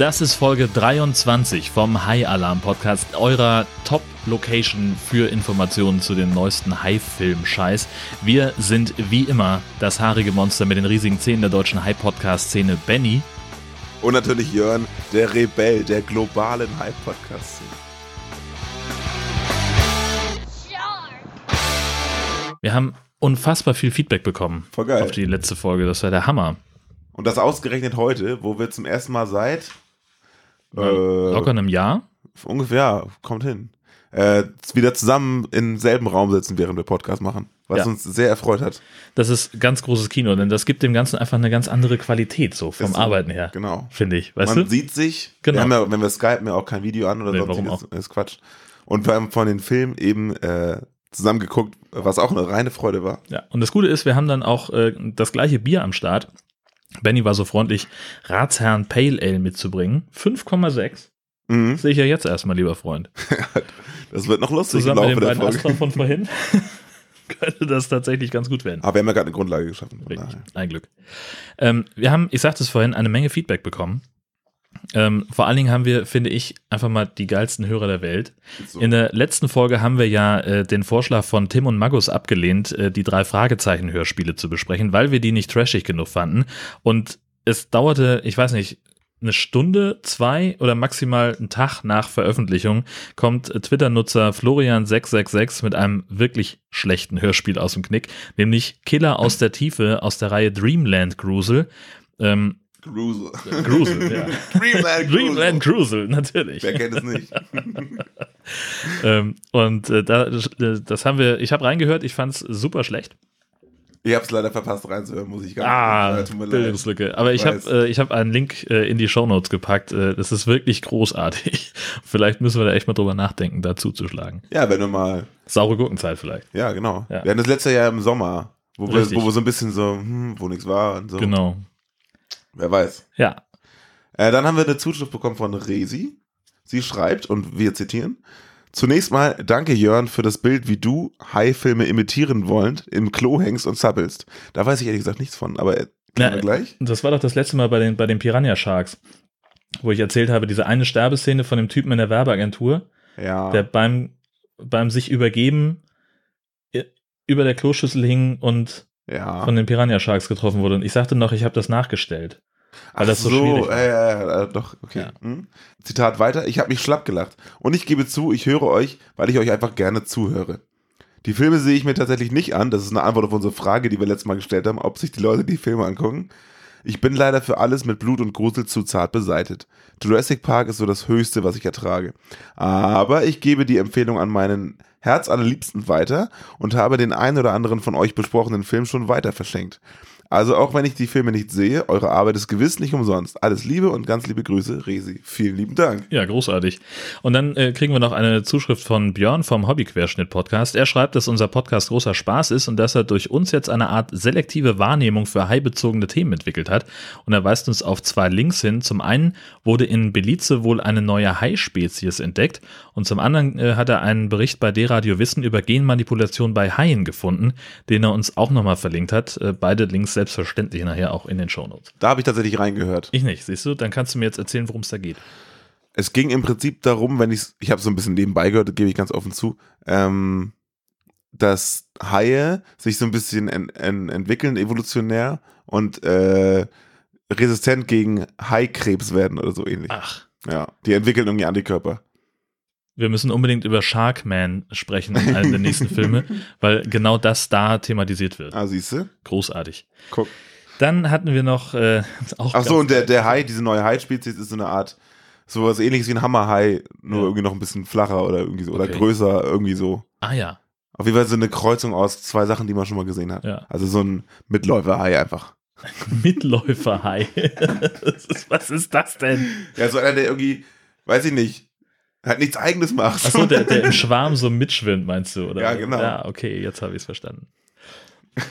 Das ist Folge 23 vom High Alarm Podcast, eurer Top-Location für Informationen zu den neuesten High-Film-Scheiß. Wir sind wie immer das haarige Monster mit den riesigen Zähnen der deutschen High-Podcast-Szene, Benny. Und natürlich Jörn, der Rebell der globalen High-Podcast-Szene. Wir haben unfassbar viel Feedback bekommen Voll geil. auf die letzte Folge. Das war der Hammer. Und das ausgerechnet heute, wo wir zum ersten Mal seit äh, Locker einem Jahr. ungefähr, ja, kommt hin, äh, wieder zusammen im selben Raum sitzen, während wir Podcast machen. Was Ja. uns sehr erfreut hat. Das ist ganz großes Kino, denn das gibt dem Ganzen einfach eine ganz andere Qualität, so vom Ist. Arbeiten her. Genau. Finde ich. Weißt Man du? sieht sich. Genau. Wir haben ja, wenn wir skypen, ja auch kein Video an oder Nee, sonst warum ist, ist Quatsch. Und wir haben von den Filmen eben äh, zusammen geguckt, was auch eine reine Freude war. Ja, und das Gute ist, wir haben dann auch äh, das gleiche Bier am Start. Benny war so freundlich, Ratsherrn Pale Ale mitzubringen. 5,6. Mhm. Sehe ich ja jetzt erstmal, lieber Freund. Das wird noch lustig Zusammen mit den beiden. Astra von vorhin könnte das tatsächlich ganz gut werden. Aber wir haben ja gerade eine Grundlage geschaffen. Richtig, ein Glück. Ähm, wir haben, ich sagte es vorhin, eine Menge Feedback bekommen. Ähm, vor allen Dingen haben wir, finde ich, einfach mal die geilsten Hörer der Welt. So. In der letzten Folge haben wir ja äh, den Vorschlag von Tim und Magus abgelehnt, äh, die drei Fragezeichen-Hörspiele zu besprechen, weil wir die nicht trashig genug fanden. Und es dauerte, ich weiß nicht, eine Stunde, zwei oder maximal einen Tag nach Veröffentlichung kommt Twitter-Nutzer Florian666 mit einem wirklich schlechten Hörspiel aus dem Knick, nämlich Killer aus der Tiefe aus der Reihe Dreamland Grusel. Ähm, Grusel. Grusel, ja. Dreamland Grusel. Dreamland Grusel, natürlich. Wer kennt es nicht? Ähm, und äh, da, äh, das haben wir, ich habe reingehört, ich fand es super schlecht. Ich habe es leider verpasst reinzuhören, muss ich gar Ah, nicht. Tut mir leid. Bildungslücke. Aber ich habe äh, ich hab einen Link äh, in die Shownotes gepackt. Äh, das ist wirklich großartig. Vielleicht müssen wir da echt mal drüber nachdenken, da zuzuschlagen. Ja, wenn du mal. Saure Gurkenzeit vielleicht. Ja, genau. Ja. Wir hatten das letzte Jahr im Sommer, wo wir, wo wir so ein bisschen so, hm, wo nichts war und so. Genau. Wer weiß. Ja. Äh, dann haben wir eine Zuschrift bekommen von Resi. Sie schreibt, und wir zitieren, Zunächst mal danke Jörn für das Bild, wie du Hai-Filme imitieren wollend im Klo hängst und zappelst. Da weiß ich ehrlich gesagt nichts von, aber Na, wir gleich. Das war doch das letzte Mal bei den, bei den Piranha Sharks, wo ich erzählt habe, diese eine Sterbeszene von dem Typen in der Werbeagentur, Ja. der beim, beim sich übergeben über der Kloschüssel hing und ja. von den Piranha Sharks getroffen wurde. Und ich sagte noch, ich habe das nachgestellt. weil Ach das so schwierig war. äh, äh, doch, okay. Ja. Hm. Zitat weiter, ich habe mich schlapp gelacht. Und ich gebe zu, ich höre euch, weil ich euch einfach gerne zuhöre. Die Filme sehe ich mir tatsächlich nicht an. Das ist eine Antwort auf unsere Frage, die wir letztes Mal gestellt haben, ob sich die Leute die Filme angucken. Ich bin leider für alles mit Blut und Grusel zu zart beseitet. Jurassic Park ist so das Höchste, was ich ertrage. Aber ich gebe die Empfehlung an meinen Herzallerliebsten weiter und habe den einen oder anderen von euch besprochenen Film schon weiter verschenkt. Also auch wenn ich die Filme nicht sehe, eure Arbeit ist gewiss nicht umsonst. Alles Liebe und ganz liebe Grüße, Resi. Vielen lieben Dank. Ja, großartig. Und dann äh, kriegen wir noch eine Zuschrift von Björn vom Hobbyquerschnitt-Podcast. Er schreibt, dass unser Podcast großer Spaß ist und dass er durch uns jetzt eine Art selektive Wahrnehmung für haibezogene Themen entwickelt hat. Und er weist uns auf zwei Links hin. Zum einen wurde in Belize wohl eine neue Hai-Spezies entdeckt und zum anderen äh, hat er einen Bericht bei D-Radio Wissen über Genmanipulation bei Haien gefunden, den er uns auch nochmal verlinkt hat. Äh, beide Links selbstverständlich nachher auch in den Shownotes. Da habe ich tatsächlich reingehört. Ich nicht, siehst du? Dann kannst du mir jetzt erzählen, worum es da geht. Es ging im Prinzip darum, wenn ich ich habe so ein bisschen nebenbei gehört, gebe ich ganz offen zu, ähm, dass Haie sich so ein bisschen en, en, entwickeln evolutionär und äh, resistent gegen Haikrebs werden oder so ähnlich. Ach. Ja, die entwickeln irgendwie Antikörper. Wir müssen unbedingt über Sharkman sprechen in einem der nächsten Filme, weil genau das da thematisiert wird. Ah, siehst du? Großartig. Guck. Dann hatten wir noch äh, auch Ach so, und der, der Hai, diese neue Hai-Spezies ist so eine Art, sowas ähnliches wie ein Hammerhai, nur Ja. irgendwie noch ein bisschen flacher oder irgendwie so, oder Okay. größer, irgendwie so. Ah ja, Auf jeden Fall so eine Kreuzung aus zwei Sachen, die man schon mal gesehen hat. Ja. Also so ein Mitläufer-Hai einfach. Mitläuferhai. Was ist das denn? Ja, so einer, der irgendwie, weiß ich nicht, halt nichts eigenes macht. Achso, der, der im Schwarm so mitschwimmt, meinst du? Oder? Ja, genau. Ja, okay, jetzt habe ich es verstanden.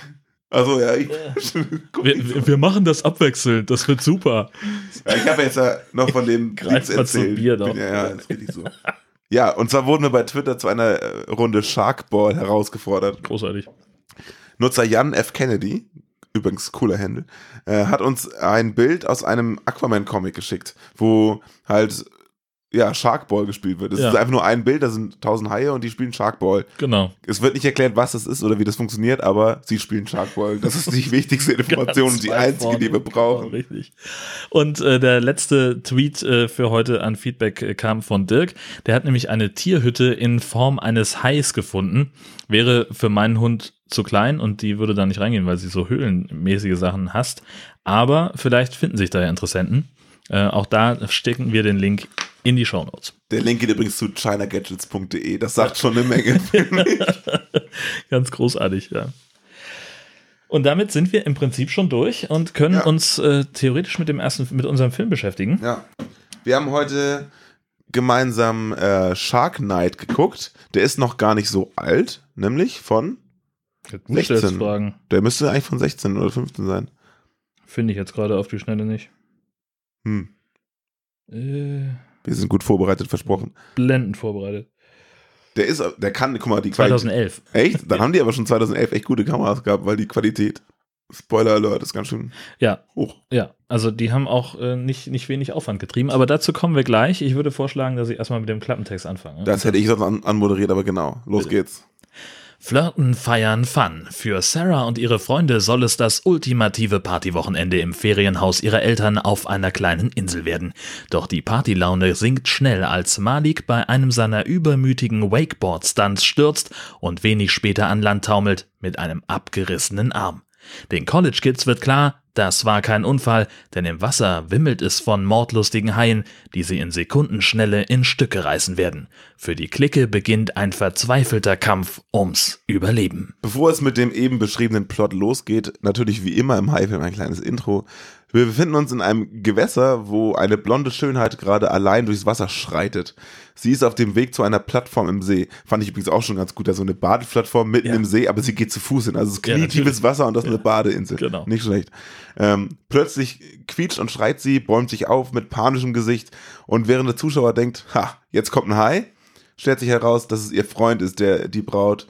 Also ja, ich, Guck Wir, wir- machen das abwechselnd, das wird super. ja, ich habe jetzt ja noch von dem zum erzählt. Bier doch. Ja, ja, so. Ja, und zwar wurden wir bei Twitter zu einer äh, Runde Sharkball herausgefordert. Großartig. Nutzer Jan F. Kennedy übrigens cooler Handle, äh, hat uns ein Bild aus einem Aquaman-Comic geschickt, wo halt ja, Sharkball gespielt wird. Es Ja. ist einfach nur ein Bild, da sind tausend Haie und die spielen Sharkball. Genau. Es wird nicht erklärt, was das ist oder wie das funktioniert, aber sie spielen Sharkball. Das ist die wichtigste Information und die einzige, die wir vorne. brauchen. Genau, richtig. Und äh, der letzte Tweet äh, für heute an Feedback äh, kam von Dirk. Der hat nämlich eine Tierhütte in Form eines Hais gefunden. Wäre für meinen Hund zu klein und die würde da nicht reingehen, weil sie so höhlenmäßige Sachen hasst. Aber vielleicht finden sich da ja Interessenten. Äh, auch da stecken wir den Link in die Show Notes. Der Link geht übrigens zu chinagadgets.de. Das sagt schon eine Menge. Ganz großartig, ja. Und damit sind wir im Prinzip schon durch und können Ja. uns äh, theoretisch mit dem ersten, mit unserem Film beschäftigen. ja. Wir haben heute gemeinsam äh, Shark Knight geguckt. Der ist noch gar nicht so alt, nämlich von, Jetzt musst du jetzt 16. fragen. der müsste eigentlich von 16 oder 15 sein. Finde ich jetzt gerade auf die Schnelle nicht. Hm. Äh, Wir sind gut vorbereitet, versprochen. blendend vorbereitet. Der ist, der kann, guck mal, die Qualität. 2011. Echt? Dann haben die aber schon 2011 echt gute Kameras gehabt, weil die Qualität, Spoiler Alert, ist ganz schön Ja, hoch. ja. Also die haben auch äh, nicht, nicht wenig Aufwand getrieben, aber dazu kommen wir gleich. Ich würde vorschlagen, dass ich erstmal mit dem Klappentext anfange. Das hätte ich sonst an, anmoderiert, aber genau. Los Bitte. geht's. Flirten, feiern, Fun. Für Sarah und ihre Freunde soll es das ultimative Partywochenende im Ferienhaus ihrer Eltern auf einer kleinen Insel werden. Doch die Partylaune sinkt schnell, als Malik bei einem seiner übermütigen Wakeboard-Stunts stürzt und wenig später an Land taumelt mit einem abgerissenen Arm. Den College Kids wird klar, das war kein Unfall, denn im Wasser wimmelt es von mordlustigen Haien, die sie in Sekundenschnelle in Stücke reißen werden. Für die Clique beginnt ein verzweifelter Kampf ums Überleben. Bevor es mit dem eben beschriebenen Plot losgeht, natürlich wie immer im Haifilm ein kleines Intro. Wir befinden uns in einem Gewässer, wo eine blonde Schönheit gerade allein durchs Wasser schreitet. Sie ist auf dem Weg zu einer Plattform im See. Fand ich übrigens auch schon ganz gut, da so eine Badeplattform mitten Ja. im See, aber sie geht zu Fuß hin. Also es ist Ja, knietiefes natürlich. Wasser und das ist eine Badeinsel. Genau. Nicht schlecht. Ähm, plötzlich quietscht und schreit sie, bäumt sich auf mit panischem Gesicht und während der Zuschauer denkt, ha, jetzt kommt ein Hai, stellt sich heraus, dass es ihr Freund ist, der die Braut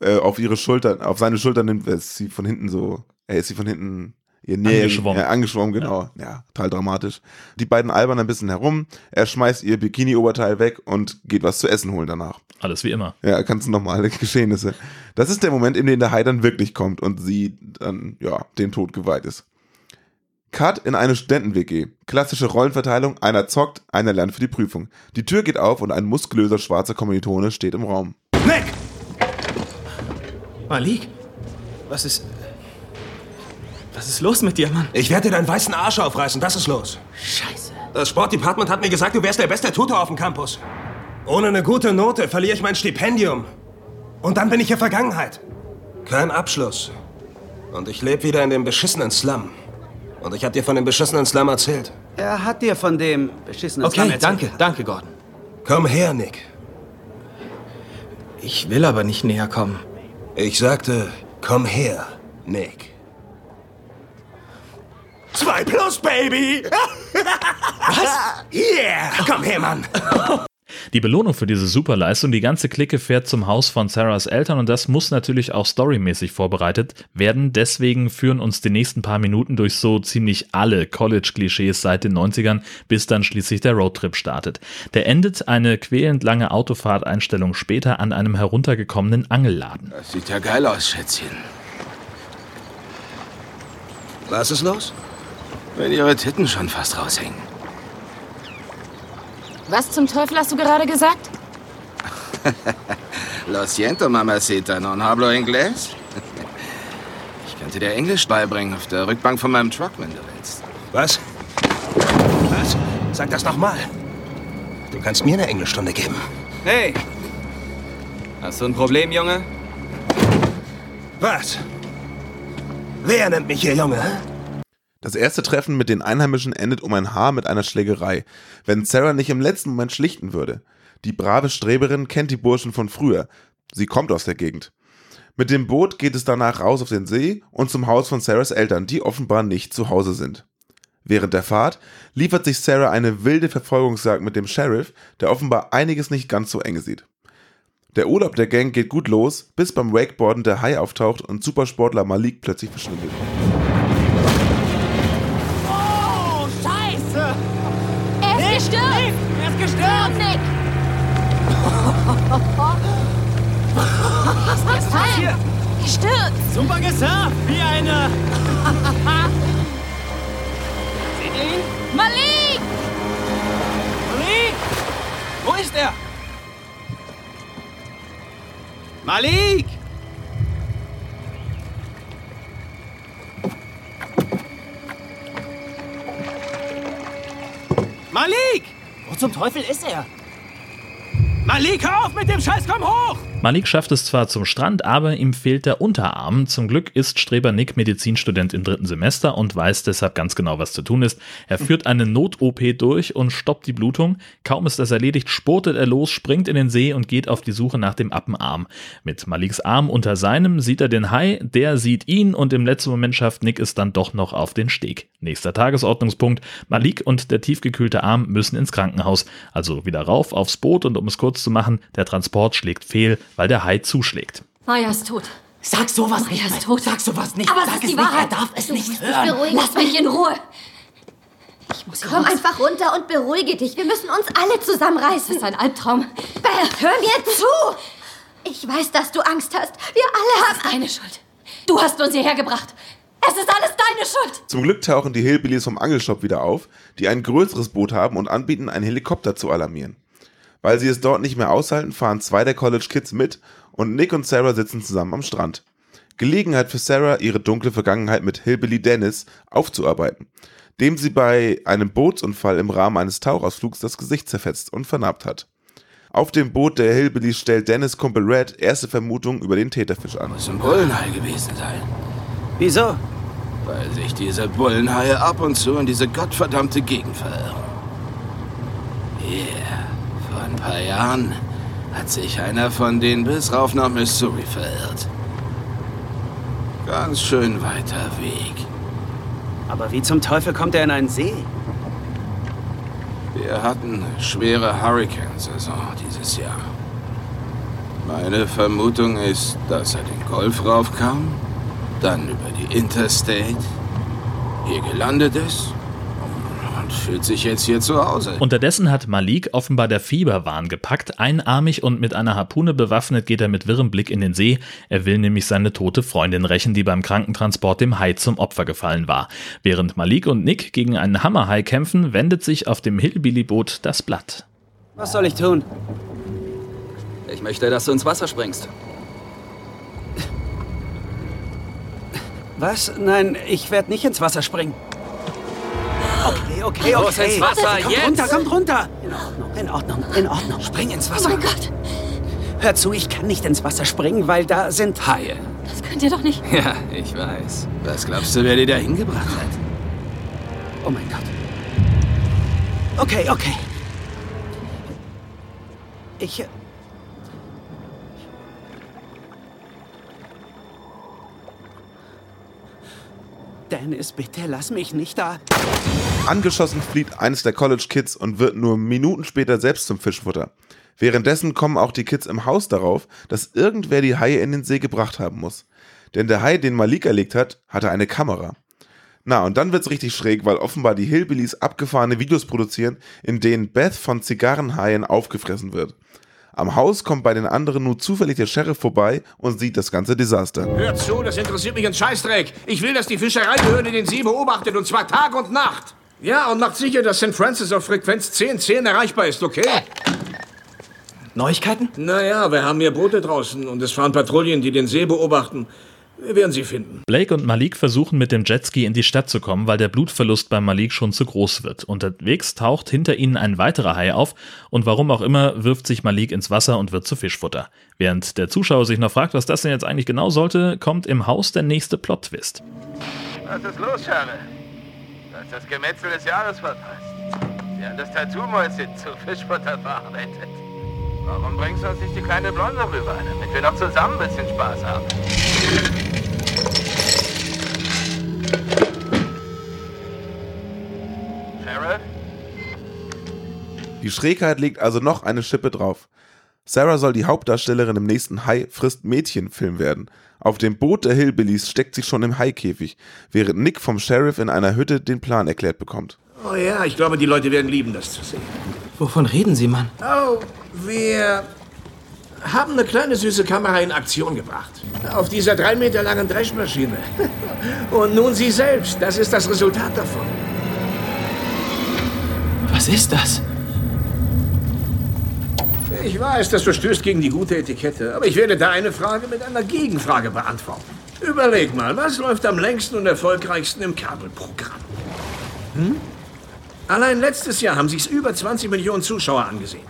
äh, auf ihre Schultern, auf seine Schultern nimmt, ist sie von hinten so, er ist sie von hinten ihr Nähe, Angeschwommen. Ja, angeschwommen, genau. Ja. total dramatisch. Die beiden albern ein bisschen herum, er schmeißt ihr Bikini-Oberteil weg und geht was zu essen holen danach. Alles wie immer. Ja, ganz normale Geschehnisse. Das ist der Moment, in dem der Hai dann wirklich kommt und sie dann, ja, dem Tod geweiht ist. Cut in eine Studenten-WG. Klassische Rollenverteilung, einer zockt, einer lernt für die Prüfung. Die Tür geht auf und ein muskulöser schwarzer Kommilitone steht im Raum. Nick! Malik? Was ist. Was ist los mit dir, Mann? Ich werde dir deinen weißen Arsch aufreißen, das ist los. Scheiße. Das Sportdepartment hat mir gesagt, du wärst der beste Tutor auf dem Campus. Ohne eine gute Note verliere ich mein Stipendium. Und dann bin ich in Vergangenheit. Kein Abschluss. Und ich lebe wieder in dem beschissenen Slum. Und ich habe dir von dem beschissenen Slum erzählt. Er hat dir von dem beschissenen Slum Okay, erzählt. danke, danke, Gordon. Komm her, Nick. Ich will aber nicht näher kommen. Ich sagte, komm her, Nick. Zwei plus, Baby! Was? Yeah! Komm her, Mann! Die Belohnung für diese Superleistung, die ganze Clique fährt zum Haus von Sarahs Eltern und das muss natürlich auch storymäßig vorbereitet werden. Deswegen führen uns die nächsten paar Minuten durch so ziemlich alle College-Klischees seit den 90ern, bis dann schließlich der Roadtrip startet. Der endet eine quälend lange Autofahrteinstellung später an einem heruntergekommenen Angelladen. Das sieht ja geil aus, Schätzchen. Was ist los? Wenn ihre Titten schon fast raushängen. Was zum Teufel hast du gerade gesagt? Lo siento, mamacita, non hablo inglés. Ich könnte dir Englisch beibringen auf der Rückbank von meinem Truck, wenn du willst. Was? Was? Sag das nochmal. Du kannst mir eine Englischstunde geben. Hey! Hast du ein Problem, Junge? Was? Wer nennt mich hier Junge? Das erste Treffen mit den Einheimischen endet um ein Haar mit einer Schlägerei, wenn Sarah nicht im letzten Moment schlichten würde. Die brave Streberin kennt die Burschen von früher. Sie kommt aus der Gegend. Mit dem Boot geht es danach raus auf den See und zum Haus von Sarahs Eltern, die offenbar nicht zu Hause sind. Während der Fahrt liefert sich Sarah eine wilde Verfolgungsjagd mit dem Sheriff, der offenbar einiges nicht ganz so enge sieht. Der Urlaub der Gang geht gut los, bis beim Wakeboarden der Hai auftaucht und Supersportler Malik plötzlich verschwindet. Was ist das hier? Gestürzt. Super gesagt, wie eine... Seht ihr ihn? Malik! Malik! Wo ist er? Malik! Malik! Wo zum Teufel ist er? Malik, hör auf mit dem Scheiß, komm hoch! Malik schafft es zwar zum Strand, aber ihm fehlt der Unterarm. Zum Glück ist Streber Nick Medizinstudent im dritten Semester und weiß deshalb ganz genau, was zu tun ist. Er führt eine Not-OP durch und stoppt die Blutung. Kaum ist das erledigt, spurtet er los, springt in den See und geht auf die Suche nach dem Appenarm. Mit Maliks Arm unter seinem sieht er den Hai, der sieht ihn und im letzten Moment schafft Nick es dann doch noch auf den Steg. Nächster Tagesordnungspunkt. Malik und der tiefgekühlte Arm müssen ins Krankenhaus. Also wieder rauf aufs Boot und um es kurz zu machen, der Transport schlägt fehl weil der Hai zuschlägt. Maya ist tot. Sag sowas Maya ist tot. Sag sowas nicht. Aber es Sag ist es die nicht. Wahrheit. Er darf es Du nicht hören. beruhigen. Lass mich in Ruhe. Ich muss Komm raus. einfach runter und beruhige dich. Wir müssen uns alle Das zusammenreißen. ist ein Albtraum. Beth, hör mir zu! Ich weiß, dass du Angst hast. Wir alle Das ist haben... deine Schuld. Du hast uns hierher gebracht. Es ist alles deine Schuld. Zum Glück tauchen die Hillbillies vom Angelshop wieder auf, die ein größeres Boot haben und anbieten, einen Helikopter zu alarmieren. Weil sie es dort nicht mehr aushalten, fahren zwei der College Kids mit und Nick und Sarah sitzen zusammen am Strand. Gelegenheit für Sarah, ihre dunkle Vergangenheit mit Hillbilly Dennis aufzuarbeiten, dem sie bei einem Bootsunfall im Rahmen eines Tauchausflugs das Gesicht zerfetzt und vernarbt hat. Auf dem Boot der Hillbillies stellt Dennis Kumpel Red erste Vermutungen über den Täterfisch an. Muss ein Bullenhai gewesen sein. Wieso? Weil sich diese Bullenhaie ab und zu in diese gottverdammte Gegend verirren. Yeah, vor ein paar Jahren hat sich einer von denen bis rauf nach Missouri verirrt. Ganz schön weiter Weg. Aber wie zum Teufel kommt er in einen See? Wir hatten eine schwere Hurricane-Saison dieses Jahr. Meine Vermutung ist, dass er den Golf raufkam, dann über die Interstate, hier gelandet ist und fühlt sich jetzt hier zu Hause. Unterdessen hat Malik offenbar der Fieberwahn gepackt. Einarmig und mit einer Harpune bewaffnet geht er mit wirrem Blick in den See. Er will nämlich seine tote Freundin rächen, die beim Krankentransport dem Hai zum Opfer gefallen war. Während Malik und Nick gegen einen Hammerhai kämpfen, wendet sich auf dem Hillbilly-Boot das Blatt. Was soll ich tun? Ich möchte, dass du ins Wasser springst. Was? Nein, ich werde nicht ins Wasser springen. Okay, okay, okay. Los ins Wasser, kommt jetzt! runter, kommt runter. In Ordnung, in Ordnung, in Ordnung. Spring ins Oh Wasser. mein Gott. Hör zu, ich kann nicht ins Wasser springen, weil da sind... Haie. Das könnt ihr doch nicht. Ja, ich weiß. Was glaubst du, wer dir da hingebracht hat? Oh mein Gott. Okay, okay. Ich... äh, Dennis, bitte lass mich nicht da. Angeschossen flieht eines der College Kids und wird nur Minuten später selbst zum Fischfutter. Währenddessen kommen auch die Kids im Haus darauf, dass irgendwer die Haie in den See gebracht haben muss. Denn der Hai, den Malik erlegt hat, hatte eine Kamera. Na, und dann wird's richtig schräg, weil offenbar die Hillbillies abgefahrene Videos produzieren, in denen Beth von Zigarrenhaien aufgefressen wird. Am Haus kommt bei den anderen nur zufällig der Sheriff vorbei und sieht das ganze Desaster. Hört zu, das interessiert mich ein Scheißdreck. Ich will, dass die Fischereibehörde den See beobachtet, und zwar Tag und Nacht. Ja, und macht sicher, dass St. Francis auf Frequenz 1010 erreichbar ist, okay? Neuigkeiten? Naja, wir haben hier Boote draußen und es fahren Patrouillen, die den See beobachten. Wir werden sie finden. Blake und Malik versuchen mit dem Jetski in die Stadt zu kommen, weil der Blutverlust bei Malik schon zu groß wird. Unterwegs taucht hinter ihnen ein weiterer Hai auf und warum auch immer wirft sich Malik ins Wasser und wird zu Fischfutter. Während der Zuschauer sich noch fragt, was das denn jetzt eigentlich genau sollte, kommt im Haus der nächste Plot-Twist. Was ist los, Charlie? Das Gemetzel des Jahres verpasst. Sie haben das Tattoo-Mäuschen zu Fischfutter verarbeitet. Warum bringst du uns nicht die kleine Blonde rüber, damit wir noch zusammen ein bisschen Spaß haben? Die Schrägheit legt also noch eine Schippe drauf. Sarah soll die Hauptdarstellerin im nächsten Hai frisst Mädchen Film werden. Auf dem Boot der Hillbillies steckt sie schon im Haikäfig, während Nick vom Sheriff in einer Hütte den Plan erklärt bekommt. Oh ja, ich glaube, die Leute werden lieben, das zu sehen. Wovon reden Sie, Mann? Oh, wir haben eine kleine süße Kamera in Aktion gebracht. Auf dieser drei Meter langen Dreschmaschine. Und nun Sie selbst. Das ist das Resultat davon. Was ist das? Ich weiß, das verstößt gegen die gute Etikette, aber ich werde deine Frage mit einer Gegenfrage beantworten. Überleg mal, was läuft am längsten und erfolgreichsten im Kabelprogramm? Hm? Allein letztes Jahr haben sich's über 20 Millionen Zuschauer angesehen.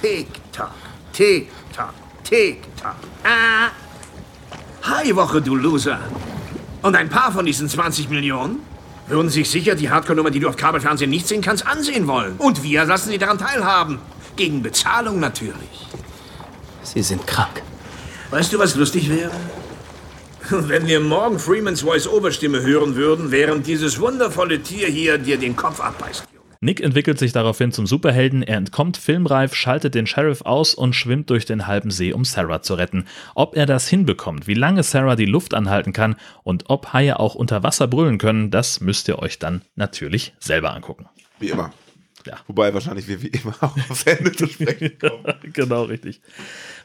Tick-Tock, Tick-Tock, Tick-Tock. Ah! Hi-Woche, du Loser. Und ein paar von diesen 20 Millionen würden sich sicher die Hardcore-Nummer, die du auf Kabelfernsehen nicht sehen kannst, ansehen wollen. Und wir lassen sie daran teilhaben. Gegen Bezahlung natürlich. Sie sind krank. Weißt du, was lustig wäre? Wenn wir morgen Freemans Voice-Oberstimme hören würden, während dieses wundervolle Tier hier dir den Kopf abbeißt. Nick entwickelt sich daraufhin zum Superhelden, er entkommt filmreif, schaltet den Sheriff aus und schwimmt durch den halben See, um Sarah zu retten. Ob er das hinbekommt, wie lange Sarah die Luft anhalten kann und ob Haie auch unter Wasser brüllen können, das müsst ihr euch dann natürlich selber angucken. Wie immer. Ja. Wobei wahrscheinlich wir wie immer auch aufs Ende zu sprechen kommen. genau, richtig.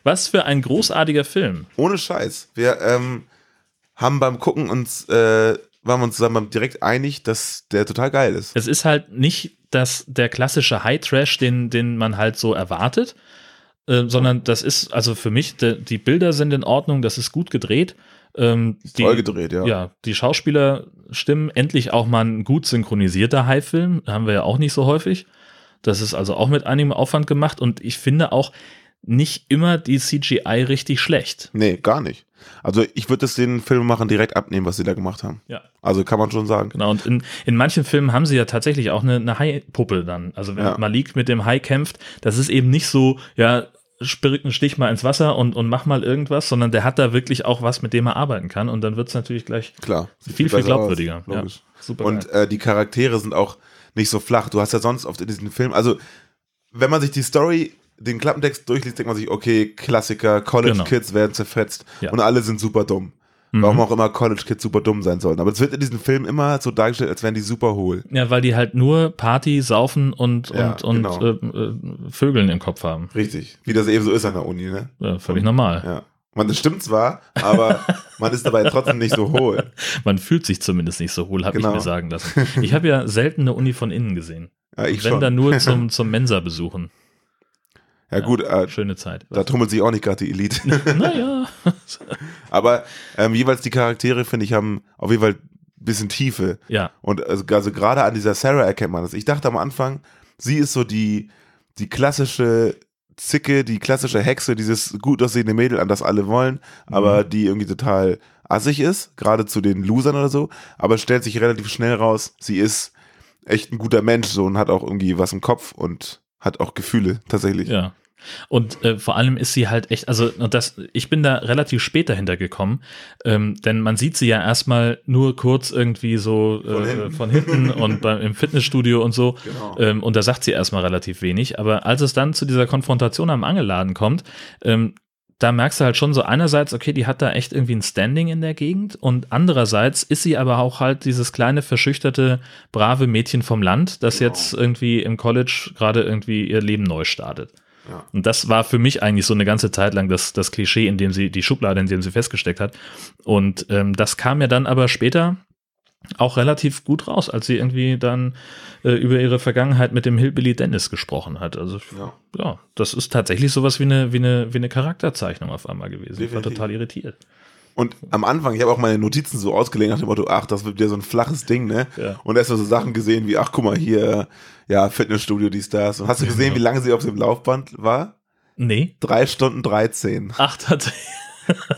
Was für ein großartiger Film. Ohne Scheiß. Wir ähm, haben beim Gucken uns, äh, waren wir uns zusammen direkt einig, dass der total geil ist. Es ist halt nicht das, der klassische High-Trash, den, den man halt so erwartet, äh, sondern das ist, also für mich, de, die Bilder sind in Ordnung, das ist gut gedreht. Ähm, die, Toll gedreht, ja. Ja, die Schauspieler stimmen. Endlich auch mal ein gut synchronisierter High-Film. Haben wir ja auch nicht so häufig. Das ist also auch mit einigem Aufwand gemacht und ich finde auch nicht immer die CGI richtig schlecht. Nee, gar nicht. Also ich würde es den Filmemachern direkt abnehmen, was sie da gemacht haben. Ja. Also kann man schon sagen. Genau, und in, in manchen Filmen haben sie ja tatsächlich auch eine, eine Hai-Puppe dann. Also wenn Ja. Malik mit dem Hai kämpft, das ist eben nicht so, ja, spir- einen Stich mal ins Wasser und, und mach mal irgendwas, sondern der hat da wirklich auch was, mit dem er arbeiten kann. Und dann wird es natürlich gleich Klar. Viel, viel besser aus. glaubwürdiger. Ja, super. Und äh, die Charaktere sind auch nicht so flach. Du hast ja sonst oft in diesen Filmen, also wenn man sich die Story, den Klappentext durchliest, denkt man sich, okay, Klassiker, College Genau. Kids werden zerfetzt Ja. und alle sind super dumm. Warum auch immer College Kids super dumm sein sollten. Aber es wird in diesem Film immer so dargestellt, als wären die super hohl. ja, weil die halt nur Party, Saufen und, Ja, und, und genau. äh, äh, Vögeln im Kopf haben. Richtig. Wie das eben so ist an der Uni, ne? Ja, völlig normal. Ja. Man, das stimmt zwar, aber man ist dabei trotzdem nicht so hohl. Man fühlt sich zumindest nicht so wohl, habe Genau. ich mir sagen lassen. Ich habe ja selten eine Uni von innen gesehen. Ja, ich Wenn schon. dann nur zum, zum Mensa besuchen. Ja, gut, äh, Schöne Zeit. da tummelt sich auch nicht gerade die Elite. Naja. Aber ähm, jeweils die Charaktere, finde ich, haben auf jeden Fall ein bisschen Tiefe. Ja. Und also, also gerade an dieser Sarah erkennt man das. Ich dachte am Anfang, sie ist so die, die klassische Zicke, die klassische Hexe, dieses gut aussehende Mädel, an das alle wollen, aber die irgendwie total assig ist, gerade zu den Losern oder so. Aber stellt sich relativ schnell raus, sie ist echt ein guter Mensch so und hat auch irgendwie was im Kopf und hat auch Gefühle tatsächlich. Ja. Und äh, vor allem ist sie halt echt, also das, ich bin da relativ spät dahinter gekommen, ähm, denn man sieht sie ja erstmal nur kurz irgendwie so äh, Von hinten. von hinten und beim, im Fitnessstudio und so. Genau. Ähm, und da sagt sie erstmal relativ wenig. Aber als es dann zu dieser Konfrontation am Angelladen kommt, ähm, da merkst du halt schon so einerseits, okay, die hat da echt irgendwie ein Standing in der Gegend und andererseits ist sie aber auch halt dieses kleine, verschüchterte, brave Mädchen vom Land, das Genau. jetzt irgendwie im College gerade irgendwie ihr Leben neu startet. Ja. Und das war für mich eigentlich so eine ganze Zeit lang das, das Klischee, in dem sie, die Schublade, in dem sie festgesteckt hat. Und ähm, das kam ja dann aber später auch relativ gut raus, als sie irgendwie dann äh, über ihre Vergangenheit mit dem Hillbilly Dennis gesprochen hat. Also Ja. ja, das ist tatsächlich sowas wie eine, wie eine, wie eine Charakterzeichnung auf einmal gewesen. Ich war total irritiert. Und am Anfang, ich habe auch meine Notizen so ausgelegt nach dem Motto, ach, das wird wieder so ein flaches Ding, ne? Ja. Und erst mal so Sachen gesehen wie, ach, guck mal hier, ja, Fitnessstudio, dies, das. Und hast du gesehen, wie lange sie auf dem Laufband war? Nee. Drei Stunden 13. Ach, tatsächlich.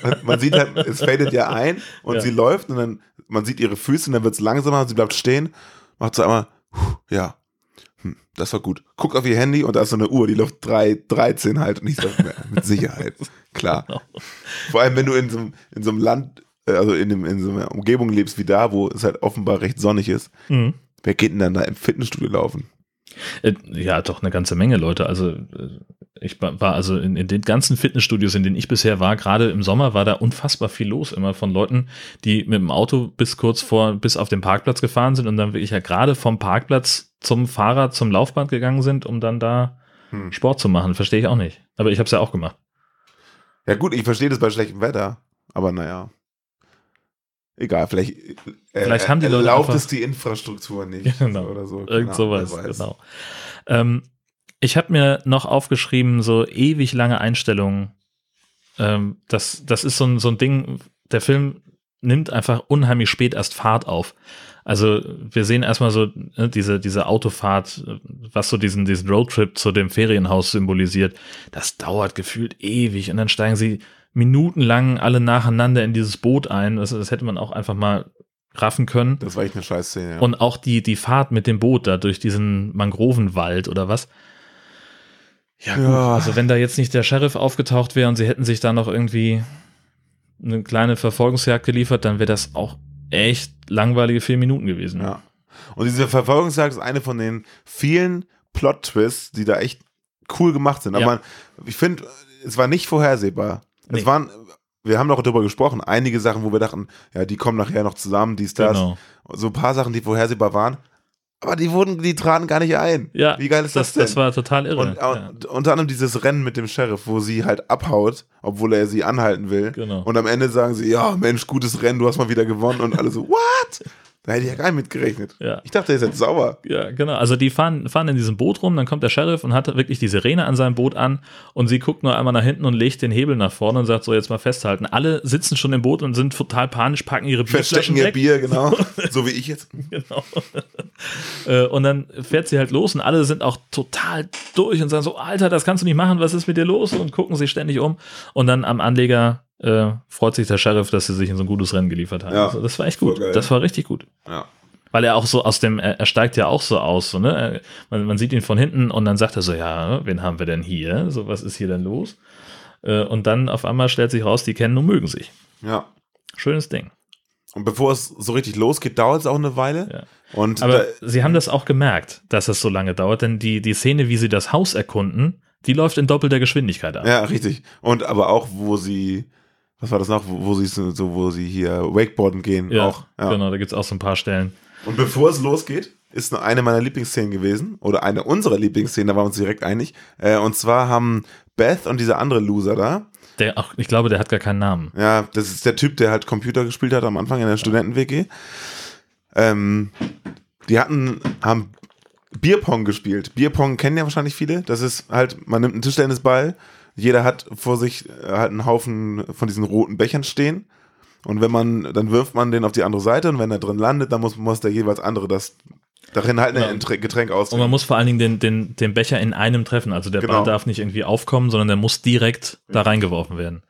Und man sieht halt, es fadet ja ein und Ja. sie läuft und dann, man sieht ihre Füße und dann wird es langsamer sie bleibt stehen, macht so einmal, ja, hm, das war gut. Guckt auf ihr Handy und da ist so eine Uhr, die läuft 3, 13 halt und ich ja, mit Sicherheit, klar. Vor allem, wenn du in so, einem- in so einem Land, äh, also in, dem, in so einer Umgebung lebst wie da, wo es halt offenbar recht sonnig ist, Mhm. wer geht denn dann da im Fitnessstudio laufen? Äh, Ja, doch eine ganze Menge Leute. Also äh, ich war also in, in den ganzen Fitnessstudios, in denen ich bisher war, gerade im Sommer war da unfassbar viel los, immer von Leuten, die mit dem Auto bis kurz vor, bis auf den Parkplatz gefahren sind und dann wirklich ja gerade vom Parkplatz zum Fahrrad, zum Laufband gegangen sind, um dann da Hm. Sport zu machen. Verstehe ich auch nicht. Aber ich habe es ja auch gemacht. Ja, gut, ich verstehe das bei schlechtem Wetter, aber naja. Egal, vielleicht, äh, Vielleicht haben die Leute erlaubt es die Infrastruktur nicht Genau. oder so. Irgend Ahnung, sowas, genau. Ähm, ich habe mir noch aufgeschrieben, so ewig lange Einstellungen. Ähm, das, das ist so ein, so ein Ding, der Film nimmt einfach unheimlich spät erst Fahrt auf. Also wir sehen erstmal so ne, diese, diese Autofahrt, äh, was so diesen, diesen Roadtrip zu dem Ferienhaus symbolisiert. Das dauert gefühlt ewig und dann steigen sie minutenlang alle nacheinander in dieses Boot ein. Das, das hätte man auch einfach mal raffen können. Das war echt eine Scheißszene, ja. Und auch die, die Fahrt mit dem Boot da durch diesen Mangrovenwald oder was. Ja, gut. Ja. Also, wenn da jetzt nicht der Sheriff aufgetaucht wäre und sie hätten sich da noch irgendwie eine kleine Verfolgungsjagd geliefert, dann wäre das auch echt langweilige vier Minuten gewesen. Ja. Und diese Verfolgungsjagd ist eine von den vielen Plot-Twists, die da echt cool gemacht sind. Aber Ja. man, ich finde, es war nicht vorhersehbar. Nee. Es waren, wir haben doch darüber gesprochen, einige Sachen, wo wir dachten, ja, die kommen nachher noch zusammen, dies, das. Genau. So ein paar Sachen, die vorhersehbar waren. Aber die wurden, die traten gar nicht ein. Ja, Wie geil ist das, das, denn? das war total irre. und, ja. unter anderem dieses Rennen mit dem Sheriff, wo sie halt abhaut, obwohl er sie anhalten will. Genau. Und am Ende sagen sie, ja, Mensch, gutes Rennen, du hast mal wieder gewonnen. Und alle so, what? Da hätte ich ja gar nicht mitgerechnet. Ja. Ich dachte, er ist jetzt sauer. Ja, genau. Also die fahren, fahren in diesem Boot rum, dann kommt der Sheriff und hat wirklich die Sirene an seinem Boot an und sie guckt nur einmal nach hinten und legt den Hebel nach vorne und sagt so, jetzt mal festhalten. Alle sitzen schon im Boot und sind total panisch, packen ihre Verstecken Bierflaschen ihr. Bier, genau. so wie ich jetzt. Genau. Äh, und dann fährt sie halt los und alle sind auch total durch und sagen so, Alter, das kannst du nicht machen, was ist mit dir los? Und gucken sich ständig um. Und dann am Anleger äh, freut sich der Sheriff, dass sie sich in so ein gutes Rennen geliefert haben. Ja, also das war echt gut. Das war richtig gut. Ja. Weil er auch so aus dem, er, steigt ja auch so aus, so, ne? Man, man sieht ihn von hinten und dann sagt er so, ja, wen haben wir denn hier? So, was ist hier denn los? Äh, und dann auf einmal stellt sich raus, die kennen und mögen sich. ja. Schönes Ding. Und bevor es so richtig losgeht, dauert es auch eine Weile. Ja. Und Aber sie haben das auch gemerkt, dass es so lange dauert, denn die, die Szene, wie sie das Haus erkunden, die läuft in doppelter Geschwindigkeit ab. ja, richtig. Und aber auch, wo sie, was war das noch, wo, wo sie so, wo sie hier Wakeboarden gehen, Ja, auch. Ja. genau, da gibt es auch so ein paar Stellen. Und bevor es losgeht, ist nur eine meiner Lieblingsszenen gewesen, oder eine unserer Lieblingsszenen, da waren wir uns direkt einig. Äh, und zwar haben Beth und dieser andere Loser da, Der, auch, ich glaube, der hat gar keinen Namen. ja, das ist der Typ, der halt Computer gespielt hat am Anfang in der Studenten-WG. Ähm, die hatten, haben Bierpong gespielt. Bierpong kennen ja wahrscheinlich viele. Das ist halt, man nimmt einen Tischtennisball, jeder hat vor sich halt einen Haufen von diesen roten Bechern stehen. Und wenn man, dann wirft man den auf die andere Seite und wenn er drin landet, dann muss, muss der jeweils andere das darin halt ein Getränk- Getränk Und austrinken. man muss vor allen Dingen den, den, den Becher in einem treffen. Also der Genau. Ball darf nicht irgendwie aufkommen, sondern der muss direkt da reingeworfen werden.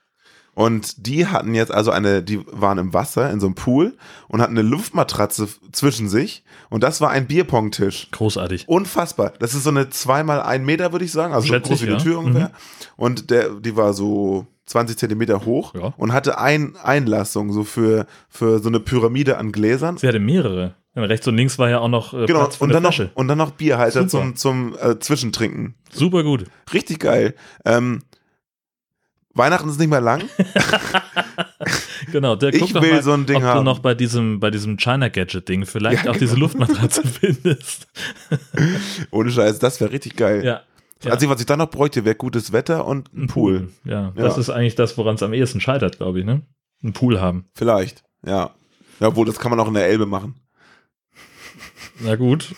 Und die hatten jetzt also eine, die waren im Wasser in so einem Pool und hatten eine Luftmatratze zwischen sich und das war ein Bierpongtisch. Großartig. Unfassbar. Das ist so eine zweimal ein Meter, würde ich sagen, also so Schätze groß wie eine ja. Tür ungefähr. Und der, die war so 20 Zentimeter hoch Ja. und hatte ein Einlassung so für, für so eine Pyramide an Gläsern. Sie hatte mehrere. Ja, rechts und links war ja auch noch äh, Genau, Platz für und eine dann, noch, Flasche. und dann noch Bierhalter Super. zum, zum äh, Zwischentrinken. Super gut. Richtig geil. Ähm, Weihnachten ist nicht mehr lang. Genau, der Ich guck doch will mal, so ein Ding ob du haben. noch bei diesem, bei diesem China-Gadget-Ding vielleicht Ja, auch diese genau. Luftmatratze findest. Ohne Scheiß, das wäre richtig geil. Ja. Das Einzige, was ich dann noch bräuchte, wäre gutes Wetter und ein Pool. Ja, Ja. das ist eigentlich das, woran es am ehesten scheitert, glaube ich, ne? Ein Pool haben. Vielleicht, ja. Ja, obwohl, das kann man auch in der Elbe machen. Na gut.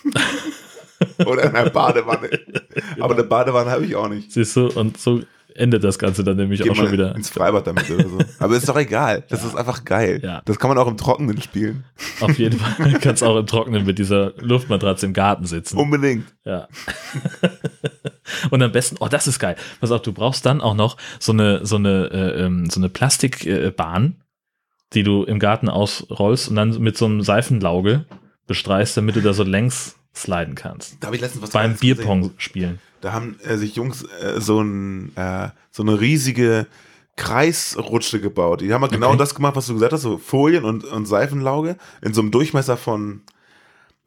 Oder in einer Badewanne. Aber eine Badewanne habe ich auch nicht. Siehst du, und so endet das Ganze dann nämlich Geht auch schon wieder. ins Freibad damit oder so. Aber ist doch egal. Das ist einfach geil. Ja. Das kann man auch im Trockenen spielen. Auf jeden Fall kannst auch im Trockenen mit dieser Luftmatratze im Garten sitzen. Unbedingt. Ja. Und am besten, oh, das ist geil. Pass auf, du brauchst dann auch noch so eine, so eine, äh, ähm, so eine Plastikbahn, die du im Garten ausrollst und dann mit so einem Seifenlauge bestreichst, damit du da so längs sliden kannst. Da habe ich letztens was Beim. Bierpong spielen. Da haben äh, sich Jungs äh, so, ein, äh, so eine riesige Kreisrutsche gebaut. Die haben halt genau Okay. das gemacht, was du gesagt hast, so Folien und, und Seifenlauge in so einem Durchmesser von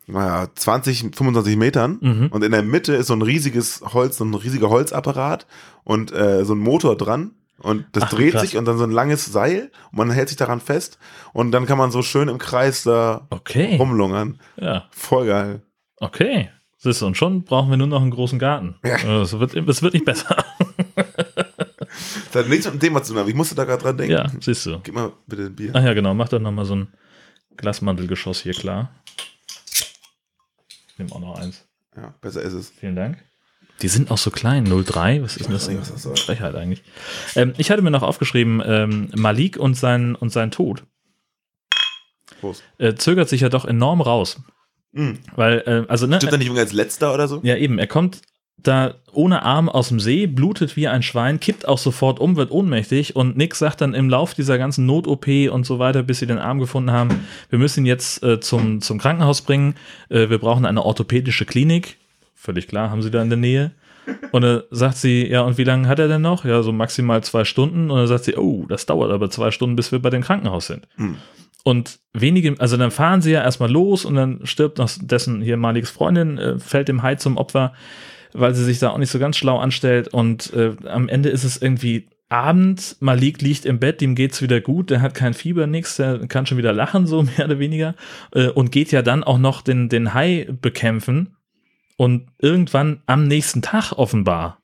naja, 20, 25 Metern. Mhm. Und in der Mitte ist so ein riesiges Holz, so ein riesiger Holzapparat und äh, so ein Motor dran. Und das Ach, dreht krass. sich und dann so ein langes Seil und man hält sich daran fest und dann kann man so schön im Kreis da Okay. rumlungern. Ja, Voll geil. okay. Siehst du, und schon brauchen wir nur noch einen großen Garten. Ja. Es wird, es wird nicht besser. Das hat nichts mit dem Thema zu tun, aber ich musste da gerade dran denken. Ja, siehst du. Gib mal bitte ein Bier. Ach ja, genau. Mach doch nochmal so ein Glasmantelgeschoss hier klar. Ich nehme auch noch eins. Ja, besser ist es. Vielen Dank. Die sind auch so klein, 03. Was ist das? nicht, was das soll. Frechheit eigentlich. Ähm, ich hatte mir noch aufgeschrieben, ähm, Malik und sein, und sein Tod Prost. äh, zögert sich ja doch enorm raus. Mhm. Weil, äh, also, ne, Stimmt er nicht irgendwie als letzter oder so? ja eben, er kommt da ohne Arm aus dem See, blutet wie ein Schwein, kippt auch sofort um, wird ohnmächtig und Nick sagt dann im Lauf dieser ganzen Not-OP und so weiter, bis sie den Arm gefunden haben, wir müssen ihn jetzt äh, zum, zum Krankenhaus bringen, äh, wir brauchen eine orthopädische Klinik. Völlig klar, haben sie da in der Nähe. Und dann sagt sie, ja, und wie lange hat er denn noch? Ja, so maximal zwei Stunden. Und dann sagt sie, oh, das dauert aber zwei Stunden, bis wir bei dem Krankenhaus sind. Hm. Und wenige, also dann fahren sie ja erstmal los und dann stirbt noch dessen hier Maliks Freundin, äh, fällt dem Hai zum Opfer, weil sie sich da auch nicht so ganz schlau anstellt. Und äh, am Ende ist es irgendwie Abend, Malik liegt im Bett, ihm geht's wieder gut, der hat kein Fieber, nix, der kann schon wieder lachen, so mehr oder weniger. Äh, und geht ja dann auch noch den, den Hai bekämpfen. Und irgendwann am nächsten Tag offenbar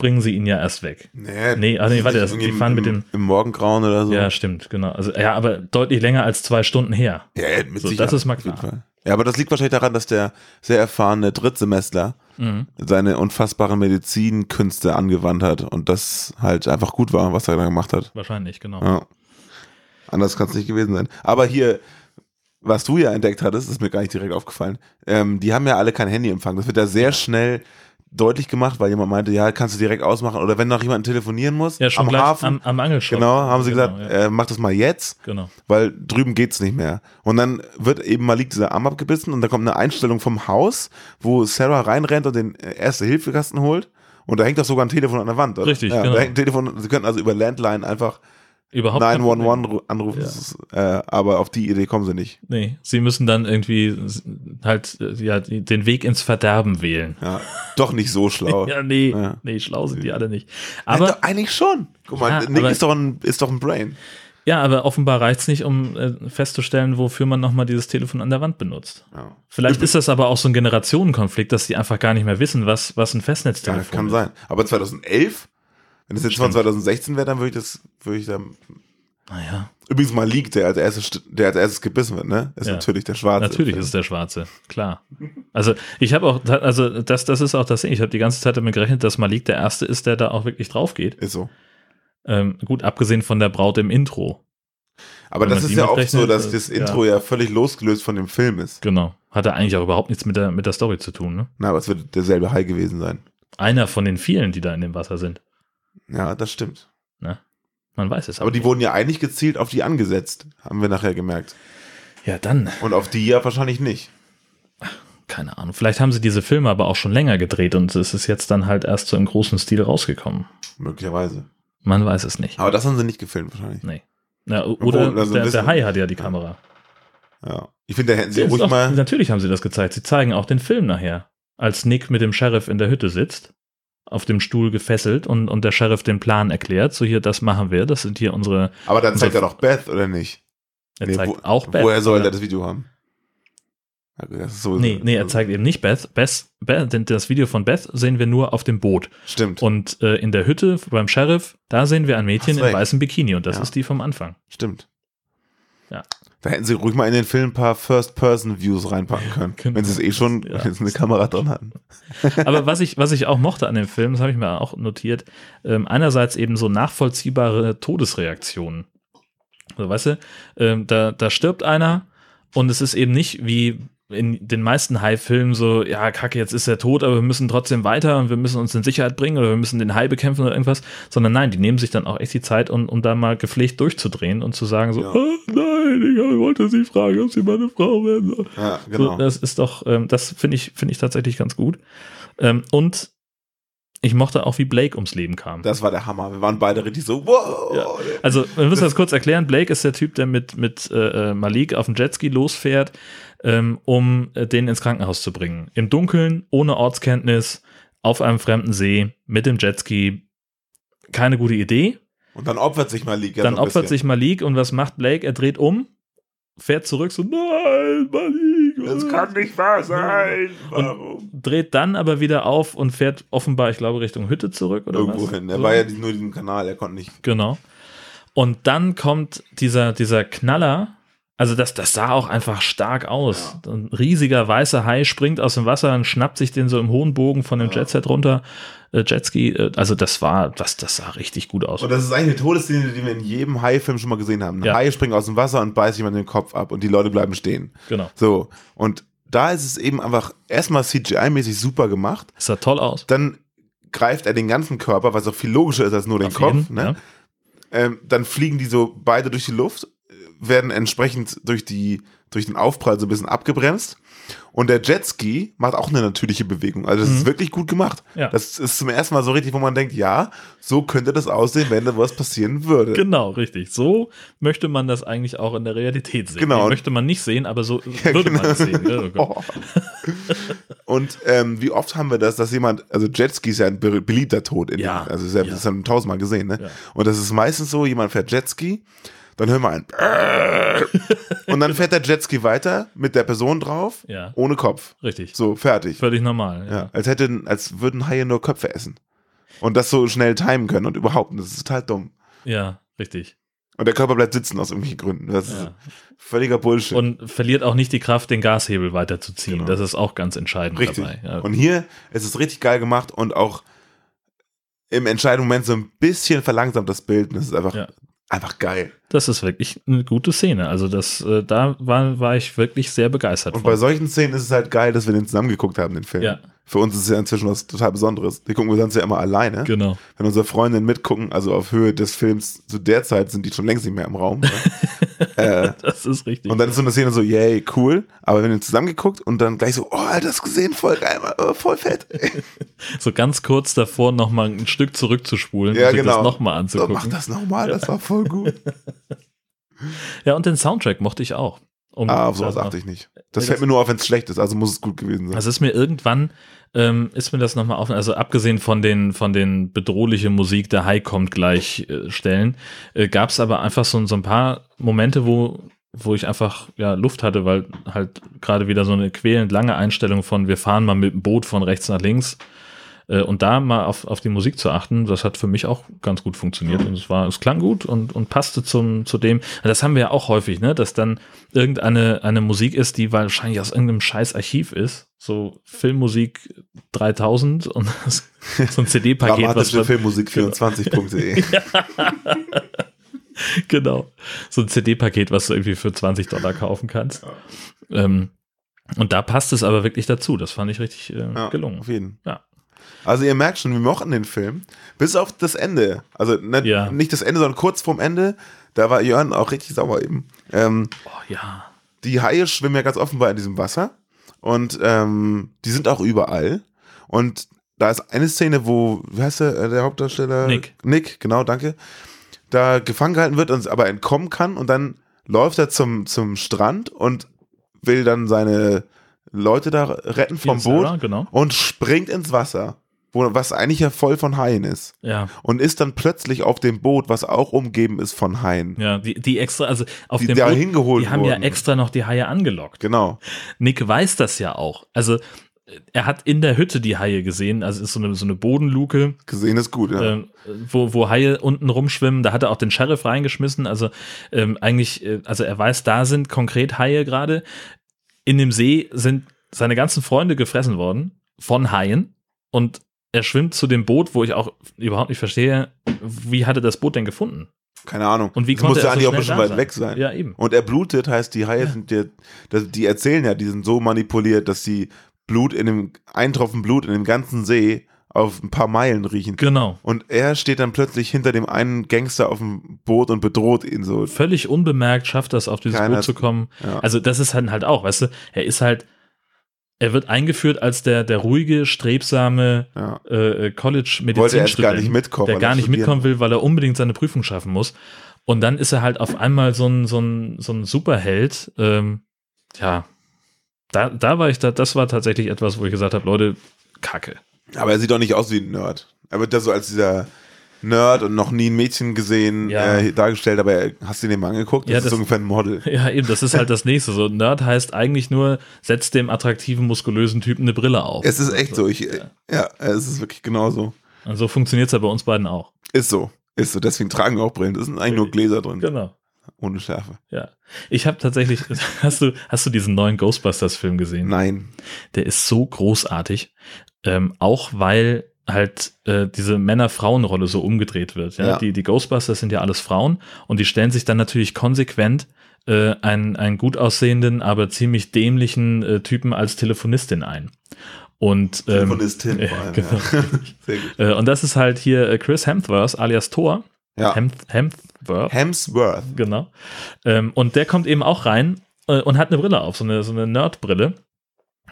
bringen sie ihn ja erst weg. Nee, Nee, ah, nee, warte, das- die fahren im, mit dem- Im Morgengrauen oder so. Ja, stimmt, genau. Also, ja, aber deutlich länger als zwei Stunden her. Ja, ja, mit So, Sicherheit. das ist mal klar. Ja, aber das liegt wahrscheinlich daran, dass der sehr erfahrene Drittsemestler Mhm. seine unfassbaren Medizinkünste angewandt hat und das halt einfach gut war, was er da gemacht hat. Wahrscheinlich, genau. Ja. Anders kann es nicht gewesen sein. Aber hier, was du ja entdeckt hattest, ist mir gar nicht direkt aufgefallen. Ähm, die haben ja alle kein Handyempfang. Das wird ja sehr schnell deutlich gemacht, weil jemand meinte, ja, kannst du direkt ausmachen. Oder wenn noch jemand telefonieren muss, Ja, schon am gleich Hafen. am, am Angelshop. Genau, haben sie Genau, gesagt, ja. äh, mach das mal jetzt, Genau. weil drüben geht's nicht mehr. Und dann wird eben mal liegt dieser Arm abgebissen und da kommt eine Einstellung vom Haus, wo Sarah reinrennt und den äh, Erste-Hilfe-Kasten holt. Und da hängt doch sogar ein Telefon an der Wand, oder? Richtig, ja, genau. Da hängt ein Telefon, sie könnten also über Landline einfach Überhaupt kein 911 Problem. ru- anrufen, Ja. äh, aber auf die Idee kommen sie nicht. Nee, sie müssen dann irgendwie halt äh, ja, den Weg ins Verderben wählen. Ja, doch nicht so schlau. Ja, nee, Ja. nee, schlau sind die alle nicht. aber Aber eigentlich schon. Guck mal, Ja, Nick ist doch ein, ist doch ein Brain. ja, aber offenbar reicht's nicht, um äh, festzustellen, wofür man nochmal dieses Telefon an der Wand benutzt. Ja. Vielleicht ist das aber auch so ein Generationenkonflikt, dass die einfach gar nicht mehr wissen, was, was ein Ja, Festnetztelefon kann ist. sein. Aber 2011, wenn das jetzt von Stimmt. 2016 wäre, dann würde ich das, würde ich da. Naja, Übrigens mal liegt, der als erstes, st- der als erstes gebissen wird, ne? Ist Ja. natürlich der Schwarze. natürlich ist es der Schwarze, klar. Also ich habe auch, also das, das ist auch das Ding, ich habe die ganze Zeit damit gerechnet, dass Malik der Erste ist, der da auch wirklich drauf geht. Ist so. Ähm, gut, abgesehen von der Braut im Intro. Aber Wenn das ist ja oft mitrechnet, so, dass das- das ja. Intro ja. völlig losgelöst von dem Film ist. Genau. Hat er eigentlich auch überhaupt nichts mit der, mit der Story zu tun, ne? Na, aber es wird derselbe Hai gewesen sein. Einer von den vielen, die da in dem Wasser sind. Ja, das stimmt. Man weiß es Aber die nicht. wurden ja eigentlich gezielt auf die angesetzt, haben wir nachher gemerkt. Ja, dann, Und auf die ja wahrscheinlich nicht. keine Ahnung. Vielleicht haben sie diese Filme aber auch schon länger gedreht und es ist jetzt dann halt erst so im großen Stil rausgekommen. Möglicherweise. Man weiß es nicht. Aber das haben sie nicht gefilmt wahrscheinlich. Nee. Ja, oder Obwohl, also der, der Hai hat ja die Kamera. Ja. Ich finde, da hätten sie ruhig doch, mal. natürlich haben sie das gezeigt. Sie zeigen auch den Film nachher. Als Nick mit dem Sheriff in der Hütte sitzt, auf dem Stuhl gefesselt und, und der Sheriff den Plan erklärt. So hier, das machen wir. Das sind hier unsere. Aber dann zeigt er doch Beth, oder nicht? Er Nee, zeigt wo- auch Beth. Woher soll er das Video haben? Sowieso- Nee, nee, er zeigt eben nicht Beth. Beth, Beth denn das Video von Beth sehen wir nur auf dem Boot. Stimmt, Und äh, in der Hütte beim Sheriff, da sehen wir ein Mädchen in weißem Bikini und das Ja. ist die vom Anfang. stimmt. Ja. Da hätten sie ruhig mal in den Film ein paar First-Person-Views reinpacken können, genau. wenn sie es eh schon Ja. wenn sie eine Kamera drin hatten. Aber was ich, was ich auch mochte an dem Film, das habe ich mir auch notiert, ähm, einerseits eben so nachvollziehbare Todesreaktionen. Also, weißt du, ähm, da, da stirbt einer und es ist eben nicht wie in den meisten Hai-Filmen so, ja, kacke, jetzt ist er tot, aber wir müssen trotzdem weiter und wir müssen uns in Sicherheit bringen oder wir müssen den Hai bekämpfen oder irgendwas, sondern nein, die nehmen sich dann auch echt die Zeit, um, um da mal gepflegt durchzudrehen und zu sagen so, Ja. oh, nein, ich wollte sie fragen, ob sie meine Frau werden soll. Ja, genau. So, das ist doch, ähm, das finde ich, finde ich tatsächlich ganz gut. Ähm, und ich mochte auch, wie Blake ums Leben kam. das war der Hammer. Wir waren beide richtig so, wow. Ja. Also, wir müssen das kurz erklären. Blake ist der Typ, der mit, mit äh, Malik auf dem Jetski losfährt, ähm, um äh, den ins Krankenhaus zu bringen. Im Dunkeln, ohne Ortskenntnis, auf einem fremden See, mit dem Jetski. Keine gute Idee. Und dann opfert sich Malik. ja Dann so opfert bisschen. sich Malik und was macht Blake? Er dreht um, fährt zurück, so, nein, Malik, Das kann nicht wahr sein. Warum? Dreht dann aber wieder auf und fährt offenbar, ich glaube, Richtung Hütte zurück oder Irgendwo was? hin. Er So. war ja nur diesen Kanal, er konnte nicht. Genau. Und dann kommt dieser, dieser Knaller. Also das, das sah auch einfach stark aus. Ein riesiger weißer Hai springt aus dem Wasser und schnappt sich den so im hohen Bogen von dem Jetset runter. Äh, Jetski, äh, also das war, das, das sah richtig gut aus. Und das ist eigentlich eine Todesszene, die wir in jedem Hai-Film schon mal gesehen haben. Ein Ja. Hai springt aus dem Wasser und beißt jemand den Kopf ab und die Leute bleiben stehen. Genau. So. Und da ist es eben einfach erstmal CGI-mäßig super gemacht. Das sah toll aus. Dann greift er den ganzen Körper, was auch viel logischer ist als nur den Auf Kopf. jeden, ne? ja. ähm, dann fliegen die so beide durch die Luft, werden entsprechend durch, die, durch den Aufprall so ein bisschen abgebremst. Und der Jetski macht auch eine natürliche Bewegung. Also das ist wirklich gut gemacht. Mhm. Ja. Das ist zum ersten Mal so richtig, wo man denkt, ja, so könnte das aussehen, wenn da was passieren würde. Genau, richtig. So möchte man das eigentlich auch in der Realität sehen. Genau. Möchte man nicht sehen, aber so Ja, würde genau. man es sehen. Oh. Oh. Und ähm, wie oft haben wir das, dass jemand, also Jetski ist ja ein be beliebter Tod, in Ja. den, also das haben wir tausendmal gesehen, ne? Und das ist meistens so, jemand fährt Jetski, dann hören wir ein und dann fährt der Jetski weiter mit der Person drauf, Ja. ohne Kopf. Richtig. So, fertig. Völlig normal. Ja. Ja, als hätten, als würden Haie nur Köpfe essen. Und das so schnell timen können und überhaupt, das ist total dumm. ja, richtig. Und der Körper bleibt sitzen aus irgendwelchen Gründen. Das ist Ja. völliger Bullshit. Und verliert auch nicht die Kraft, den Gashebel weiterzuziehen. Genau. Das ist auch ganz entscheidend Richtig. dabei. Ja. Und hier ist es richtig geil gemacht und auch im entscheidenden Moment so ein bisschen verlangsamt das Bild. Und das ist einfach, Ja. Einfach geil. Das ist wirklich eine gute Szene. Also das, äh, da war, war ich wirklich sehr begeistert Und von. bei solchen Szenen ist es halt geil, dass wir den zusammen geguckt haben, den Film. Ja. Für uns ist es ja inzwischen was total Besonderes. Die gucken wir sonst ja immer alleine. Genau. Wenn unsere Freundinnen mitgucken, also auf Höhe des Films, zu der Zeit sind die schon längst nicht mehr im Raum. äh, Das ist richtig. und dann ist so eine Szene so, yay, cool. Aber wenn wir zusammen geguckt und dann gleich so, oh, Alter, das gesehen, voll geil, oh, voll fett. so ganz kurz davor nochmal ein Stück zurückzuspulen ja, und sich genau. das nochmal so, anzugucken. mach das nochmal, das war voll gut. Ja, und den Soundtrack mochte ich auch. Um, Ah, auf sowas also, achte ich nicht. Das fällt mir nur auf, wenn es schlecht ist, also muss es gut gewesen sein. Also ist mir irgendwann, ähm, ist mir das nochmal auf, also abgesehen von den, von den bedrohliche Musik, der High kommt gleich äh, Stellen, äh, gab es aber einfach so, so ein paar Momente, wo, wo ich einfach ja, Luft hatte, weil halt gerade wieder so eine quälend lange Einstellung von wir fahren mal mit dem Boot von rechts nach links äh, und da mal auf, auf die Musik zu achten, das hat für mich auch ganz gut funktioniert und es war, es klang gut und, und passte zum, zu dem, das haben wir ja auch häufig, ne, dass dann irgendeine eine Musik ist, die wahrscheinlich aus irgendeinem scheiß Archiv ist, so Filmmusik 3000 und so ein CD-Paket, was Dramatische man- Filmmusik24.de. genau. So ein CD-Paket, was du irgendwie für 20 Dollar kaufen kannst. Ähm, und da passt es aber wirklich dazu. Das fand ich richtig äh, Ja, gelungen. Auf jeden. Ja. Also ihr merkt schon, wir mochten den Film. Bis auf das Ende. Also ne, Ja. nicht das Ende, sondern kurz vorm Ende. Da war Jörn auch richtig sauer eben. Ähm, Oh ja. die Haie schwimmen ja ganz offenbar in diesem Wasser. Und ähm, die sind auch überall. Und da ist eine Szene, wo, wie heißt der, äh, der Hauptdarsteller? Nick. Nick, genau, danke. Da gefangen gehalten wird und aber entkommen kann. Und dann läuft er zum, zum Strand und will dann seine Leute da retten vom Boot genau. und springt ins Wasser. Wo, was eigentlich ja voll von Haien ist. Ja. Und ist dann plötzlich auf dem Boot, was auch umgeben ist von Haien. Ja, die, die extra, also auf Die dem da Boot, hingeholt die haben ja wurden. extra noch die Haie angelockt. Genau. Nick weiß das ja auch. Also er hat in der Hütte die Haie gesehen, also ist so eine, so eine Bodenluke, Gesehen ist gut, ja. äh, wo, wo Haie unten rumschwimmen. Da hat er auch den Sheriff reingeschmissen. Also ähm, eigentlich, äh, also er weiß, da sind konkret Haie gerade. In dem See sind seine ganzen Freunde gefressen worden von Haien und er schwimmt zu dem Boot, wo ich auch überhaupt nicht verstehe, wie hat er das Boot denn gefunden? Keine Ahnung. Und wie das konnte muss ja er so eigentlich auch schnell schon weit sein? weg sein. Ja, eben. Und er blutet, heißt, die Haie sind dir, die erzählen ja, die sind so manipuliert, dass sie Blut in dem, ein Tropfen Blut in dem ganzen See auf ein paar Meilen riechen. Genau. Und er steht dann plötzlich hinter dem einen Gangster auf dem Boot und bedroht ihn so. Völlig unbemerkt schafft das, auf dieses Keiner- Boot zu kommen. Ja. Also das ist halt halt auch, weißt du, er ist halt, er wird eingeführt als der, der ruhige, strebsame Ja. äh, college Wollte erst gar nicht mitkommen, der gar nicht studieren mitkommen will, weil er unbedingt seine Prüfung schaffen muss. Und dann ist er halt auf einmal so ein, so ein, so ein Superheld. Ähm, ja, da, da war ich, da, das war tatsächlich etwas, wo ich gesagt habe, Leute, Kacke. Aber er sieht doch nicht aus wie ein Nerd. Er wird da so als dieser Nerd und noch nie ein Mädchen gesehen Ja. äh, dargestellt, aber er- hast du den mal angeguckt? Das Ja, ist das- ungefähr ein Model. Ja, eben, das ist halt das nächste. So, Nerd heißt eigentlich nur, setzt dem attraktiven, muskulösen Typen eine Brille auf. Es ist echt so. Ich, ja, es ist wirklich genauso. Und so funktioniert es ja bei uns beiden auch. Ist so. Ist so. Deswegen tragen wir auch Brillen. Das sind eigentlich nur Gläser drin. Genau. Ohne Schärfe. Ja. Ich habe tatsächlich, hast du, hast du diesen neuen Ghostbusters-Film gesehen? Nein. Der ist so großartig. Ähm, auch weil halt äh, diese Männer-Frauen-Rolle so umgedreht wird. Ja? Ja. Die, die Ghostbusters sind ja alles Frauen und die stellen sich dann natürlich konsequent äh, einen, einen gut aussehenden, aber ziemlich dämlichen äh, Typen als Telefonistin ein. Und, ähm, Telefonistin vor allem. genau. Ja. Sehr gut. Äh, und das ist halt hier äh, Chris Hemsworth alias Thor. Ja. Hem Hemsworth. Hemsworth. Genau. Ähm, und der kommt eben auch rein äh, und hat eine Brille auf, so eine, so eine Nerdbrille.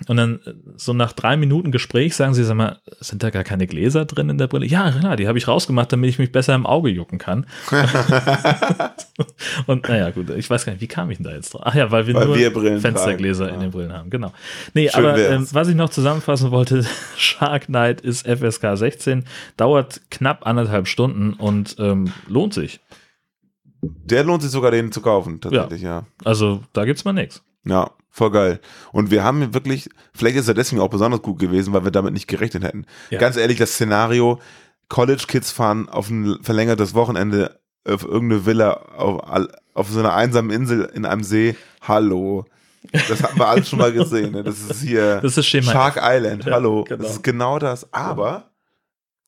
Und dann äh, so nach drei Minuten Gespräch sagen sie, sag mal, sind da gar keine Gläser drin in der Brille? Ja, klar, die habe ich rausgemacht, damit ich mich besser im Auge jucken kann. und naja, gut, ich weiß gar nicht, wie kam ich denn da jetzt drauf? Ach ja, weil wir Weil nur wir Fenstergläser tragen, in ja. den Brillen haben, genau. Nee, Schön aber ähm, was ich noch zusammenfassen wollte, Shark Knight ist FSK 16, dauert knapp anderthalb Stunden und ähm, lohnt sich. Der lohnt sich sogar, den zu kaufen, tatsächlich, ja. Also da gibt's mal nichts. Ja, voll geil. Und wir haben wirklich, vielleicht ist er deswegen auch besonders gut gewesen, weil wir damit nicht gerechnet hätten. Ja. Ganz ehrlich, das Szenario, College Kids fahren auf ein verlängertes Wochenende auf irgendeine Villa auf, auf so einer einsamen Insel in einem See. Hallo. Das haben wir alles schon mal gesehen. Ne? Das ist hier Das ist Schema Shark Island. Ja, Hallo. genau. Das ist genau das. Aber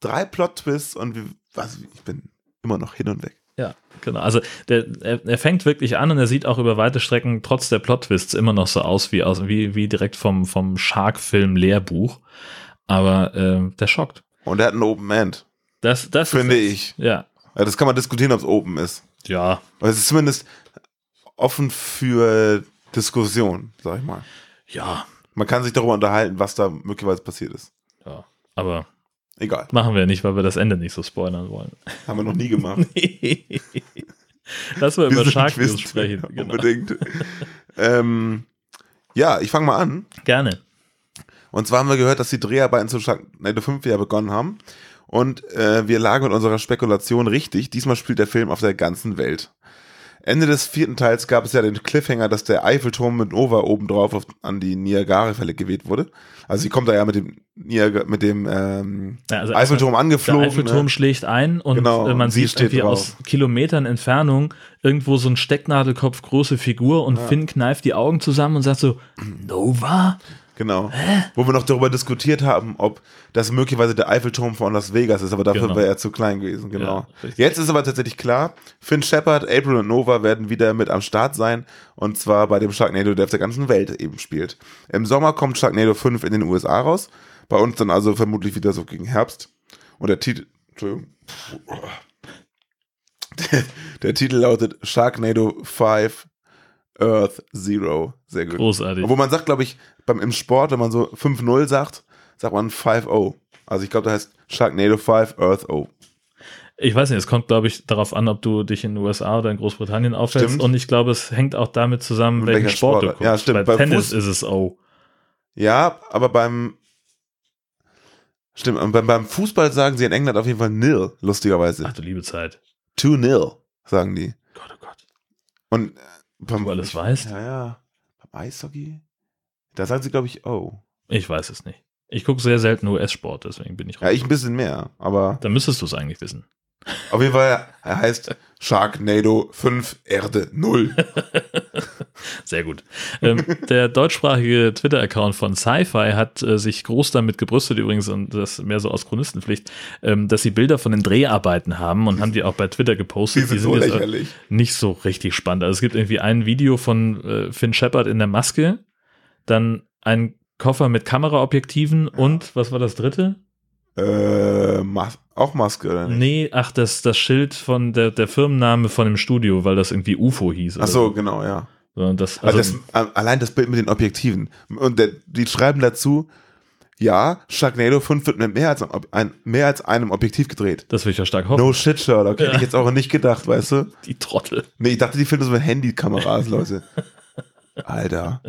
drei Plot-Twists und wir, was, ich bin immer noch hin und weg. Ja, genau. Also der, er, er fängt wirklich an und er sieht auch über weite Strecken trotz der Plot-Twists immer noch so aus wie, aus, wie, wie direkt vom, vom Shark-Film-Lehrbuch. Aber äh, der schockt. Und er hat ein Open End, Das, das finde ist, ich. Ja. Ja, das kann man diskutieren, ob es open ist. Ja. Aber es ist zumindest offen für Diskussion, sag ich mal. Ja. Man kann sich darüber unterhalten, was da möglicherweise passiert ist. Ja. Aber Egal. machen wir nicht, weil wir das Ende nicht so spoilern wollen. Haben wir noch nie gemacht. Lass mal über Shark News sprechen. Genau. Unbedingt. ähm, ja, ich fange mal an. Gerne. Und zwar haben wir gehört, dass die Dreharbeiten zu Sharknado 5 ja begonnen haben. Und äh, wir lagen mit unserer Spekulation richtig. Diesmal spielt der Film auf der ganzen Welt. Ende des vierten Teils gab es ja den Cliffhanger, dass der Eiffelturm mit Nova obendrauf auf, an die Niagara-Fälle geweht wurde. Also sie kommt da ja mit dem, Niagara, mit dem ähm, Ja, also Eiffelturm angeflogen. Der Eiffelturm ne? schlägt ein und Genau, äh, man und sie sieht irgendwie drauf. aus Kilometern Entfernung irgendwo so ein Stecknadelkopf große Figur und Finn kneift die Augen zusammen und sagt so, Nova? Genau. Wo wir noch darüber diskutiert haben, ob das möglicherweise der Eiffelturm von Las Vegas ist, aber dafür Genau. wäre er zu klein gewesen, genau. Ja. Jetzt ist aber tatsächlich klar, Finn Shepard, April und Nova werden wieder mit am Start sein und zwar bei dem Sharknado, der auf der ganzen Welt eben spielt. Im Sommer kommt Sharknado 5 in den USA raus, bei uns dann also vermutlich wieder so gegen Herbst. Und der Titel, Entschuldigung. Der, der Titel lautet Sharknado 5 Earth Zero. Sehr gut. Großartig. Obwohl man sagt, glaube ich, beim, im Sport, wenn man so 5-0 sagt, sagt man 5-0. Also ich glaube, da heißt Sharknado 5 Earth O. Ich weiß nicht, es kommt, glaube ich, darauf an, ob du dich in den USA oder in Großbritannien aufhältst. Stimmt. Und ich glaube, es hängt auch damit zusammen, welchen welcher Sport du guckst. Ja, stimmt. Bei Beim Tennis Fuß- ist es O. Ja, aber beim Stimmt, und beim, beim Fußball sagen sie in England auf jeden Fall nil, lustigerweise. Ach du liebe Zeit. 2-0, sagen die. Gott, oh Gott. Und äh, beim, Du alles weißt? Ja, ja. Beim Eishockey? Da sagen sie, glaube ich, oh. Ich weiß es nicht. Ich gucke sehr selten US-Sport, deswegen bin ich Ja, ich ein bisschen mehr, aber Dann müsstest du es eigentlich wissen. auf jeden Fall, er heißt Sharknado 5 Erde 0. Sehr gut. ähm, der deutschsprachige Twitter-Account von Sci-Fi hat äh, sich groß damit gebrüstet, übrigens, und das mehr so aus Chronistenpflicht, ähm, dass sie Bilder von den Dreharbeiten haben und haben die auch bei Twitter gepostet. Die sind so jetzt, äh, lächerlich. nicht so richtig spannend. Also es gibt irgendwie ein Video von äh, Finn Shepard in der Maske, dann ein Koffer mit Kameraobjektiven und was war das dritte? Äh, Mas auch Maske, oder nicht? Nee, ach, das, das Schild von der, der Firmenname von dem Studio, weil das irgendwie UFO hieß. Ach so, genau, ja. So, und das, Also also, das, allein das Bild mit den Objektiven. Und der, die schreiben dazu, ja, Sharknado 5 wird mit mehr als, ein, mehr als einem Objektiv gedreht. das will ich ja stark hoffen. No shit, Sherlock. Hätte Ja. ich jetzt auch nicht gedacht, weißt du? Die Trottel. Nee, ich dachte, die filmen so mit Handykameras, Leute. Alter.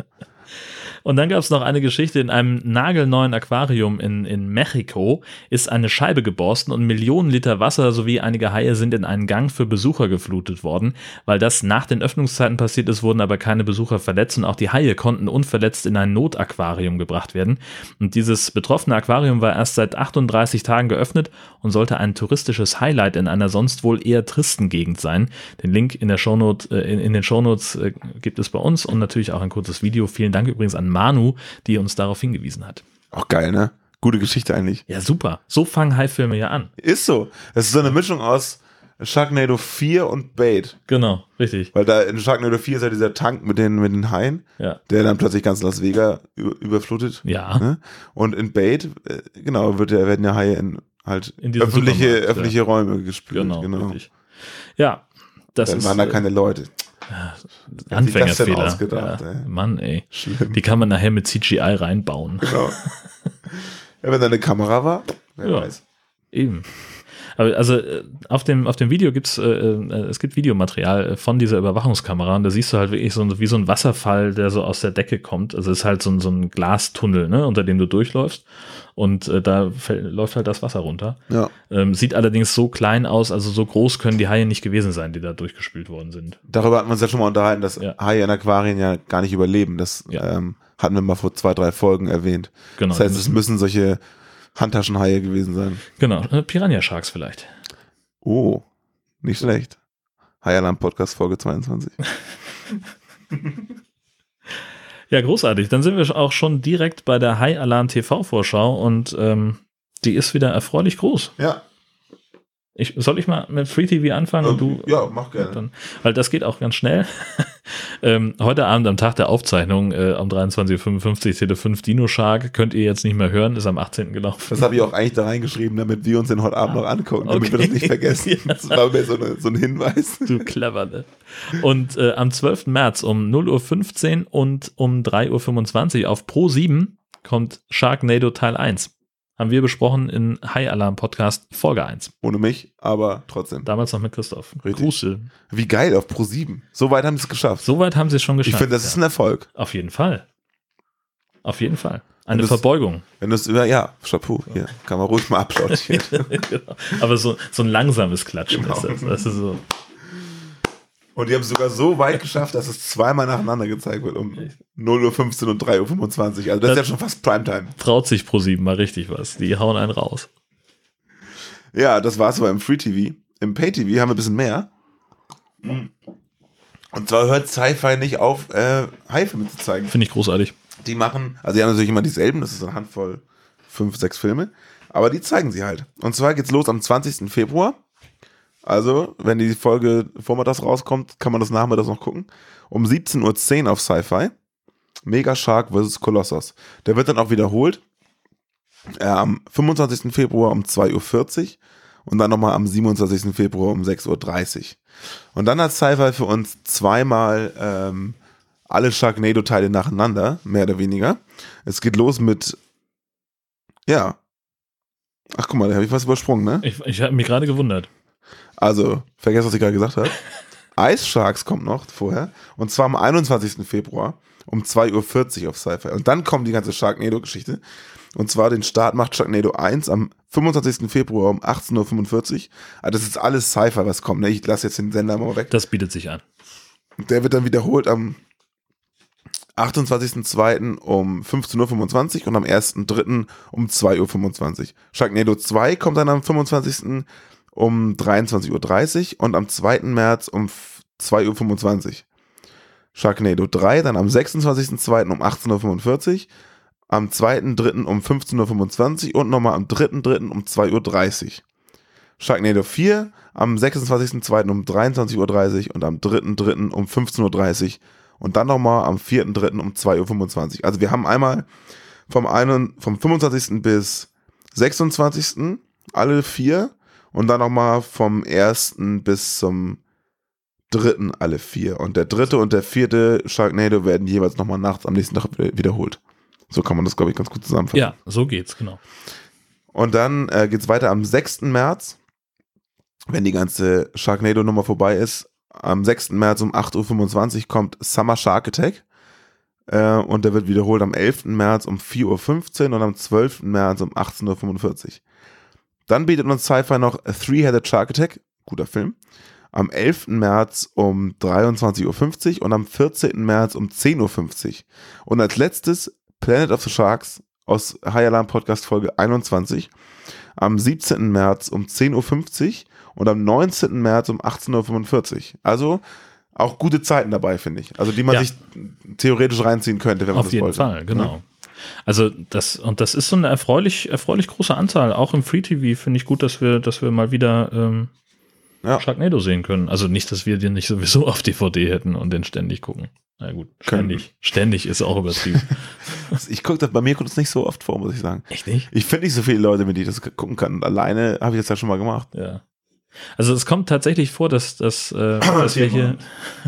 Und dann gab es noch eine Geschichte, in einem nagelneuen Aquarium in, in Mexiko ist eine Scheibe geborsten und Millionen Liter Wasser sowie einige Haie sind in einen Gang für Besucher geflutet worden. Weil das nach den Öffnungszeiten passiert ist, wurden aber keine Besucher verletzt und auch die Haie konnten unverletzt in ein Notaquarium gebracht werden. Und dieses betroffene Aquarium war erst seit 38 Tagen geöffnet und sollte ein touristisches Highlight in einer sonst wohl eher tristen Gegend sein. Den Link in der Shownote, äh, in, in den Shownotes äh, gibt es bei uns und natürlich auch ein kurzes Video. Vielen Dank übrigens an Manu, die uns darauf hingewiesen hat. Auch geil, ne? Gute Geschichte eigentlich. Ja, super. So fangen Haifilme ja an. Ist so. Es ist so eine Mischung aus Sharknado 4 und Bait. Genau, richtig. Weil da in Sharknado 4 ist ja dieser Tank mit den, mit den Haien, Ja. der dann plötzlich ganz Las Vegas über, überflutet. Ja. Ne? Und in Bait, äh, genau, wird ja, werden ja Haie in halt In öffentliche, öffentliche ja. Räume gespült. Genau, Genau. richtig. Ja, das Dann ist waren da keine Leute. Anfängerfehler. ja. ey? Mann, ey. Schlimm. Die kann man nachher mit CGI reinbauen. Genau. ja, wenn da eine Kamera war, wer Ja. weiß. Eben. Aber also äh, auf dem, auf dem Video gibt's, äh, äh, es gibt Videomaterial äh, von dieser Überwachungskamera und da siehst du halt wirklich so ein- wie so ein Wasserfall, der so aus der Decke kommt. Also es ist halt so ein, so ein Glastunnel, ne, unter dem du durchläufst und äh, da fäll- läuft halt das Wasser runter. Ja. Ähm, sieht allerdings so klein aus, also so groß können die Haie nicht gewesen sein, die da durchgespült worden sind. Darüber hatten wir uns ja schon mal unterhalten, dass Ja. Haie in Aquarien ja gar nicht überleben. Das Ja. ähm, hatten wir mal vor zwei, drei Folgen erwähnt. Genau. Das heißt, es müssen solche Handtaschenhaie gewesen sein. Genau, äh, Piranha Sharks vielleicht. Oh, nicht schlecht. High Alarm Podcast Folge 22. Ja, großartig. Dann sind wir auch schon direkt bei der High Alarm TV Vorschau und ähm, die ist wieder erfreulich groß. Ja. Ich, soll ich mal mit Free TV anfangen und du? ja, mach gerne. Dann, weil das geht auch ganz schnell. ähm, heute Abend am Tag der Aufzeichnung äh, um 23.55 Uhr Tele 5 Dino Shark könnt ihr jetzt nicht mehr hören, ist am 18. gelaufen. Das habe ich auch eigentlich da reingeschrieben, damit wir uns den heute Abend noch angucken, damit wir Okay. das nicht vergessen. Ja. Das war mir so, eine, so ein Hinweis. Du clever, ne? Und äh, am 12. März um 0.15 Uhr und um 3.25 Uhr auf Pro 7 kommt Sharknado Teil 1. Haben wir besprochen in High Alarm Podcast Folge 1. Ohne mich, aber trotzdem. Damals noch mit Christoph. Richtig. Grüße. Wie geil, auf Pro 7. So weit haben sie es geschafft. Soweit haben sie es schon ich geschafft. finde, das ist ein Erfolg. Auf jeden Fall. Auf jeden Fall. Eine das- Verbeugung. Wenn du es über, ja, Chapeau, hier, kann man ruhig mal applaudieren. Genau. Aber so, so ein langsames Klatschen Genau. ist das. das ist so. Und die haben es sogar so weit geschafft, dass es zweimal nacheinander gezeigt wird, um 0.15 Uhr und 3.25 Uhr. Also das, Das- ist ja schon fast Primetime. Traut sich pro sieben mal richtig was. Die hauen einen raus. Ja, das war es aber im Free TV. Im Pay TV haben wir ein bisschen mehr. Und zwar hört Sci-Fi nicht auf, äh, Haifilme zu zeigen. Finde ich großartig. Die machen, also die haben natürlich immer dieselben, das ist eine Handvoll, fünf, sechs Filme, aber die zeigen sie halt. Und zwar geht's los am 20. Februar. Also, wenn die Folge vormittags rauskommt, kann man das nachmittags noch gucken. Um 17.10 Uhr auf Sci-Fi. Mega Shark vs. Colossus. Der wird dann auch wiederholt. Äh, am 25. Februar um 2.40 Uhr und dann nochmal am 27. Februar um 6.30 Uhr. Und dann hat Sci-Fi für uns zweimal ähm, alle Sharknado-Teile nacheinander, mehr oder weniger. Es geht los mit, ja. Ach, guck mal, da habe ich was übersprungen, ne? Ich, ich habe mich gerade gewundert. Also, vergesst, was ich gerade gesagt habe. Ice Sharks kommt noch vorher. Und zwar am 21. Februar um 2.40 Uhr auf Sci-Fi. Und dann kommt die ganze Sharknado-Geschichte. Und zwar den Start macht Sharknado 1 am 25. Februar um 18.45 Uhr. Also das ist alles Sci-Fi, was kommt. Ne? Ich lasse jetzt den Sender mal weg. Das bietet sich an. Der wird dann wiederholt am 28.02. um 15.25 Uhr und am 1.03. um 2.25 Uhr. Sharknado 2 kommt dann am 25. um 23.30 Uhr und am 2. März um 2.25 Uhr. Sharknado 3 dann am 26.02. um 18.45 Uhr, am 2.03. um 15.25 Uhr und nochmal am 3.03. um 2.30 Uhr. Sharknado 4 am 26.02. um 23.30 Uhr und am 3.03. um 15.30 Uhr und dann nochmal am 4.03. um 2.25 Uhr. Also wir haben einmal vom, einen, vom 25. bis 26. alle vier und dann nochmal vom 1. bis zum 3. alle vier. Und der dritte und der vierte Sharknado werden jeweils nochmal nachts am nächsten Tag wieder- wiederholt. So kann man das, glaube ich, ganz gut zusammenfassen. Ja, so geht's, genau. Und dann äh, geht's weiter am 6. März, wenn die ganze Sharknado-Nummer vorbei ist. Am 6. März um 8.25 Uhr kommt Summer Shark Attack. Äh, und der wird wiederholt am 11. März um 4.15 Uhr und am 12. März um 18.45 Uhr. Dann bietet uns Sci-Fi noch A Three-Headed Shark Attack, guter Film, am 11. März um 23.50 Uhr und am 14. März um 10.50 Uhr. Und als letztes Planet of the Sharks aus High Alarm Podcast Folge 21 am 17. März um 10.50 Uhr und am 19. März um 18.45 Uhr. Also auch gute Zeiten dabei, finde ich. Also die man Ja. sich theoretisch reinziehen könnte, wenn man Auf das jeden wollte. Fall, genau. Ja. Also das, und das ist so eine erfreulich, erfreulich große Anzahl. Auch im Free TV finde ich gut, dass wir, dass wir mal wieder ähm, Ja. Sharknado sehen können. Also nicht, dass wir den nicht sowieso auf DVD hätten und den ständig gucken. Na gut, ständig. Ständig ist auch übertrieben. Ich gucke das, bei mir kommt es nicht so oft vor, muss ich sagen. Echt nicht? Ich finde nicht so viele Leute, mit denen ich das gucken kann. Alleine habe ich das ja schon mal gemacht. Ja. Also es kommt tatsächlich vor, dass, dass, äh, dass wir hier,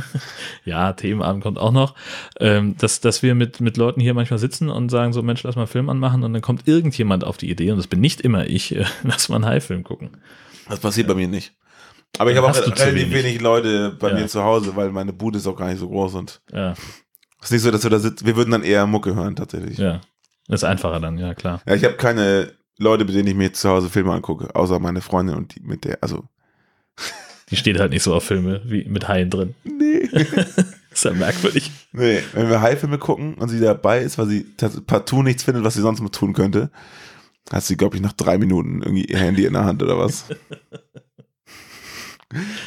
ja, Themenabend kommt auch noch, ähm, dass, dass wir mit, mit Leuten hier manchmal sitzen und sagen so, Mensch, lass mal einen Film anmachen und dann kommt irgendjemand auf die Idee, und das bin nicht immer ich, äh, lass mal einen High-Film gucken. Das passiert bei mir nicht. Aber ich habe auch relativ wenig. wenig. Leute bei Ja. mir zu Hause, weil meine Bude ist auch gar nicht so groß und Ja, es ist nicht so, dass wir da sitzen. Wir würden dann eher Mucke hören, tatsächlich. Ja, ja. Das ist einfacher dann, ja klar. ich habe keine Leute, mit denen ich mir zu Hause Filme angucke, außer meine Freundin und die mit der, also. Die steht halt nicht so auf Filme wie mit Haien drin. Nee. ist ja merkwürdig. nee, wenn wir High-Filme gucken und sie dabei ist, weil sie partout nichts findet, was sie sonst mal tun könnte, hat sie, glaube ich, nach drei Minuten irgendwie ihr Handy in der Hand oder was.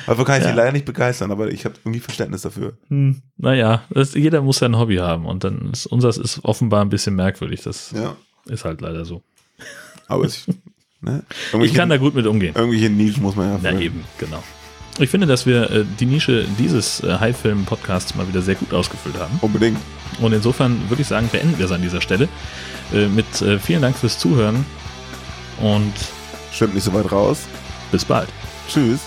Dafür kann ich Ja. sie leider nicht begeistern, aber ich habe irgendwie Verständnis dafür. Hm, naja, das, jeder muss ja ein Hobby haben und dann ist unseres ist offenbar ein bisschen merkwürdig. Das Ja. ist halt leider so. Aber ich, ne? Ich kann da gut mit umgehen. Irgendwelche Nischen muss man ja Ja, füllen. eben, genau. Ich finde, dass wir äh, die Nische dieses äh, High-Film-Podcasts mal wieder sehr gut ausgefüllt haben. Unbedingt. Und insofern würde ich sagen, beenden wir es an dieser Stelle. Äh, mit äh, vielen Dank fürs Zuhören und Stimmt nicht so weit raus. bis bald. Tschüss.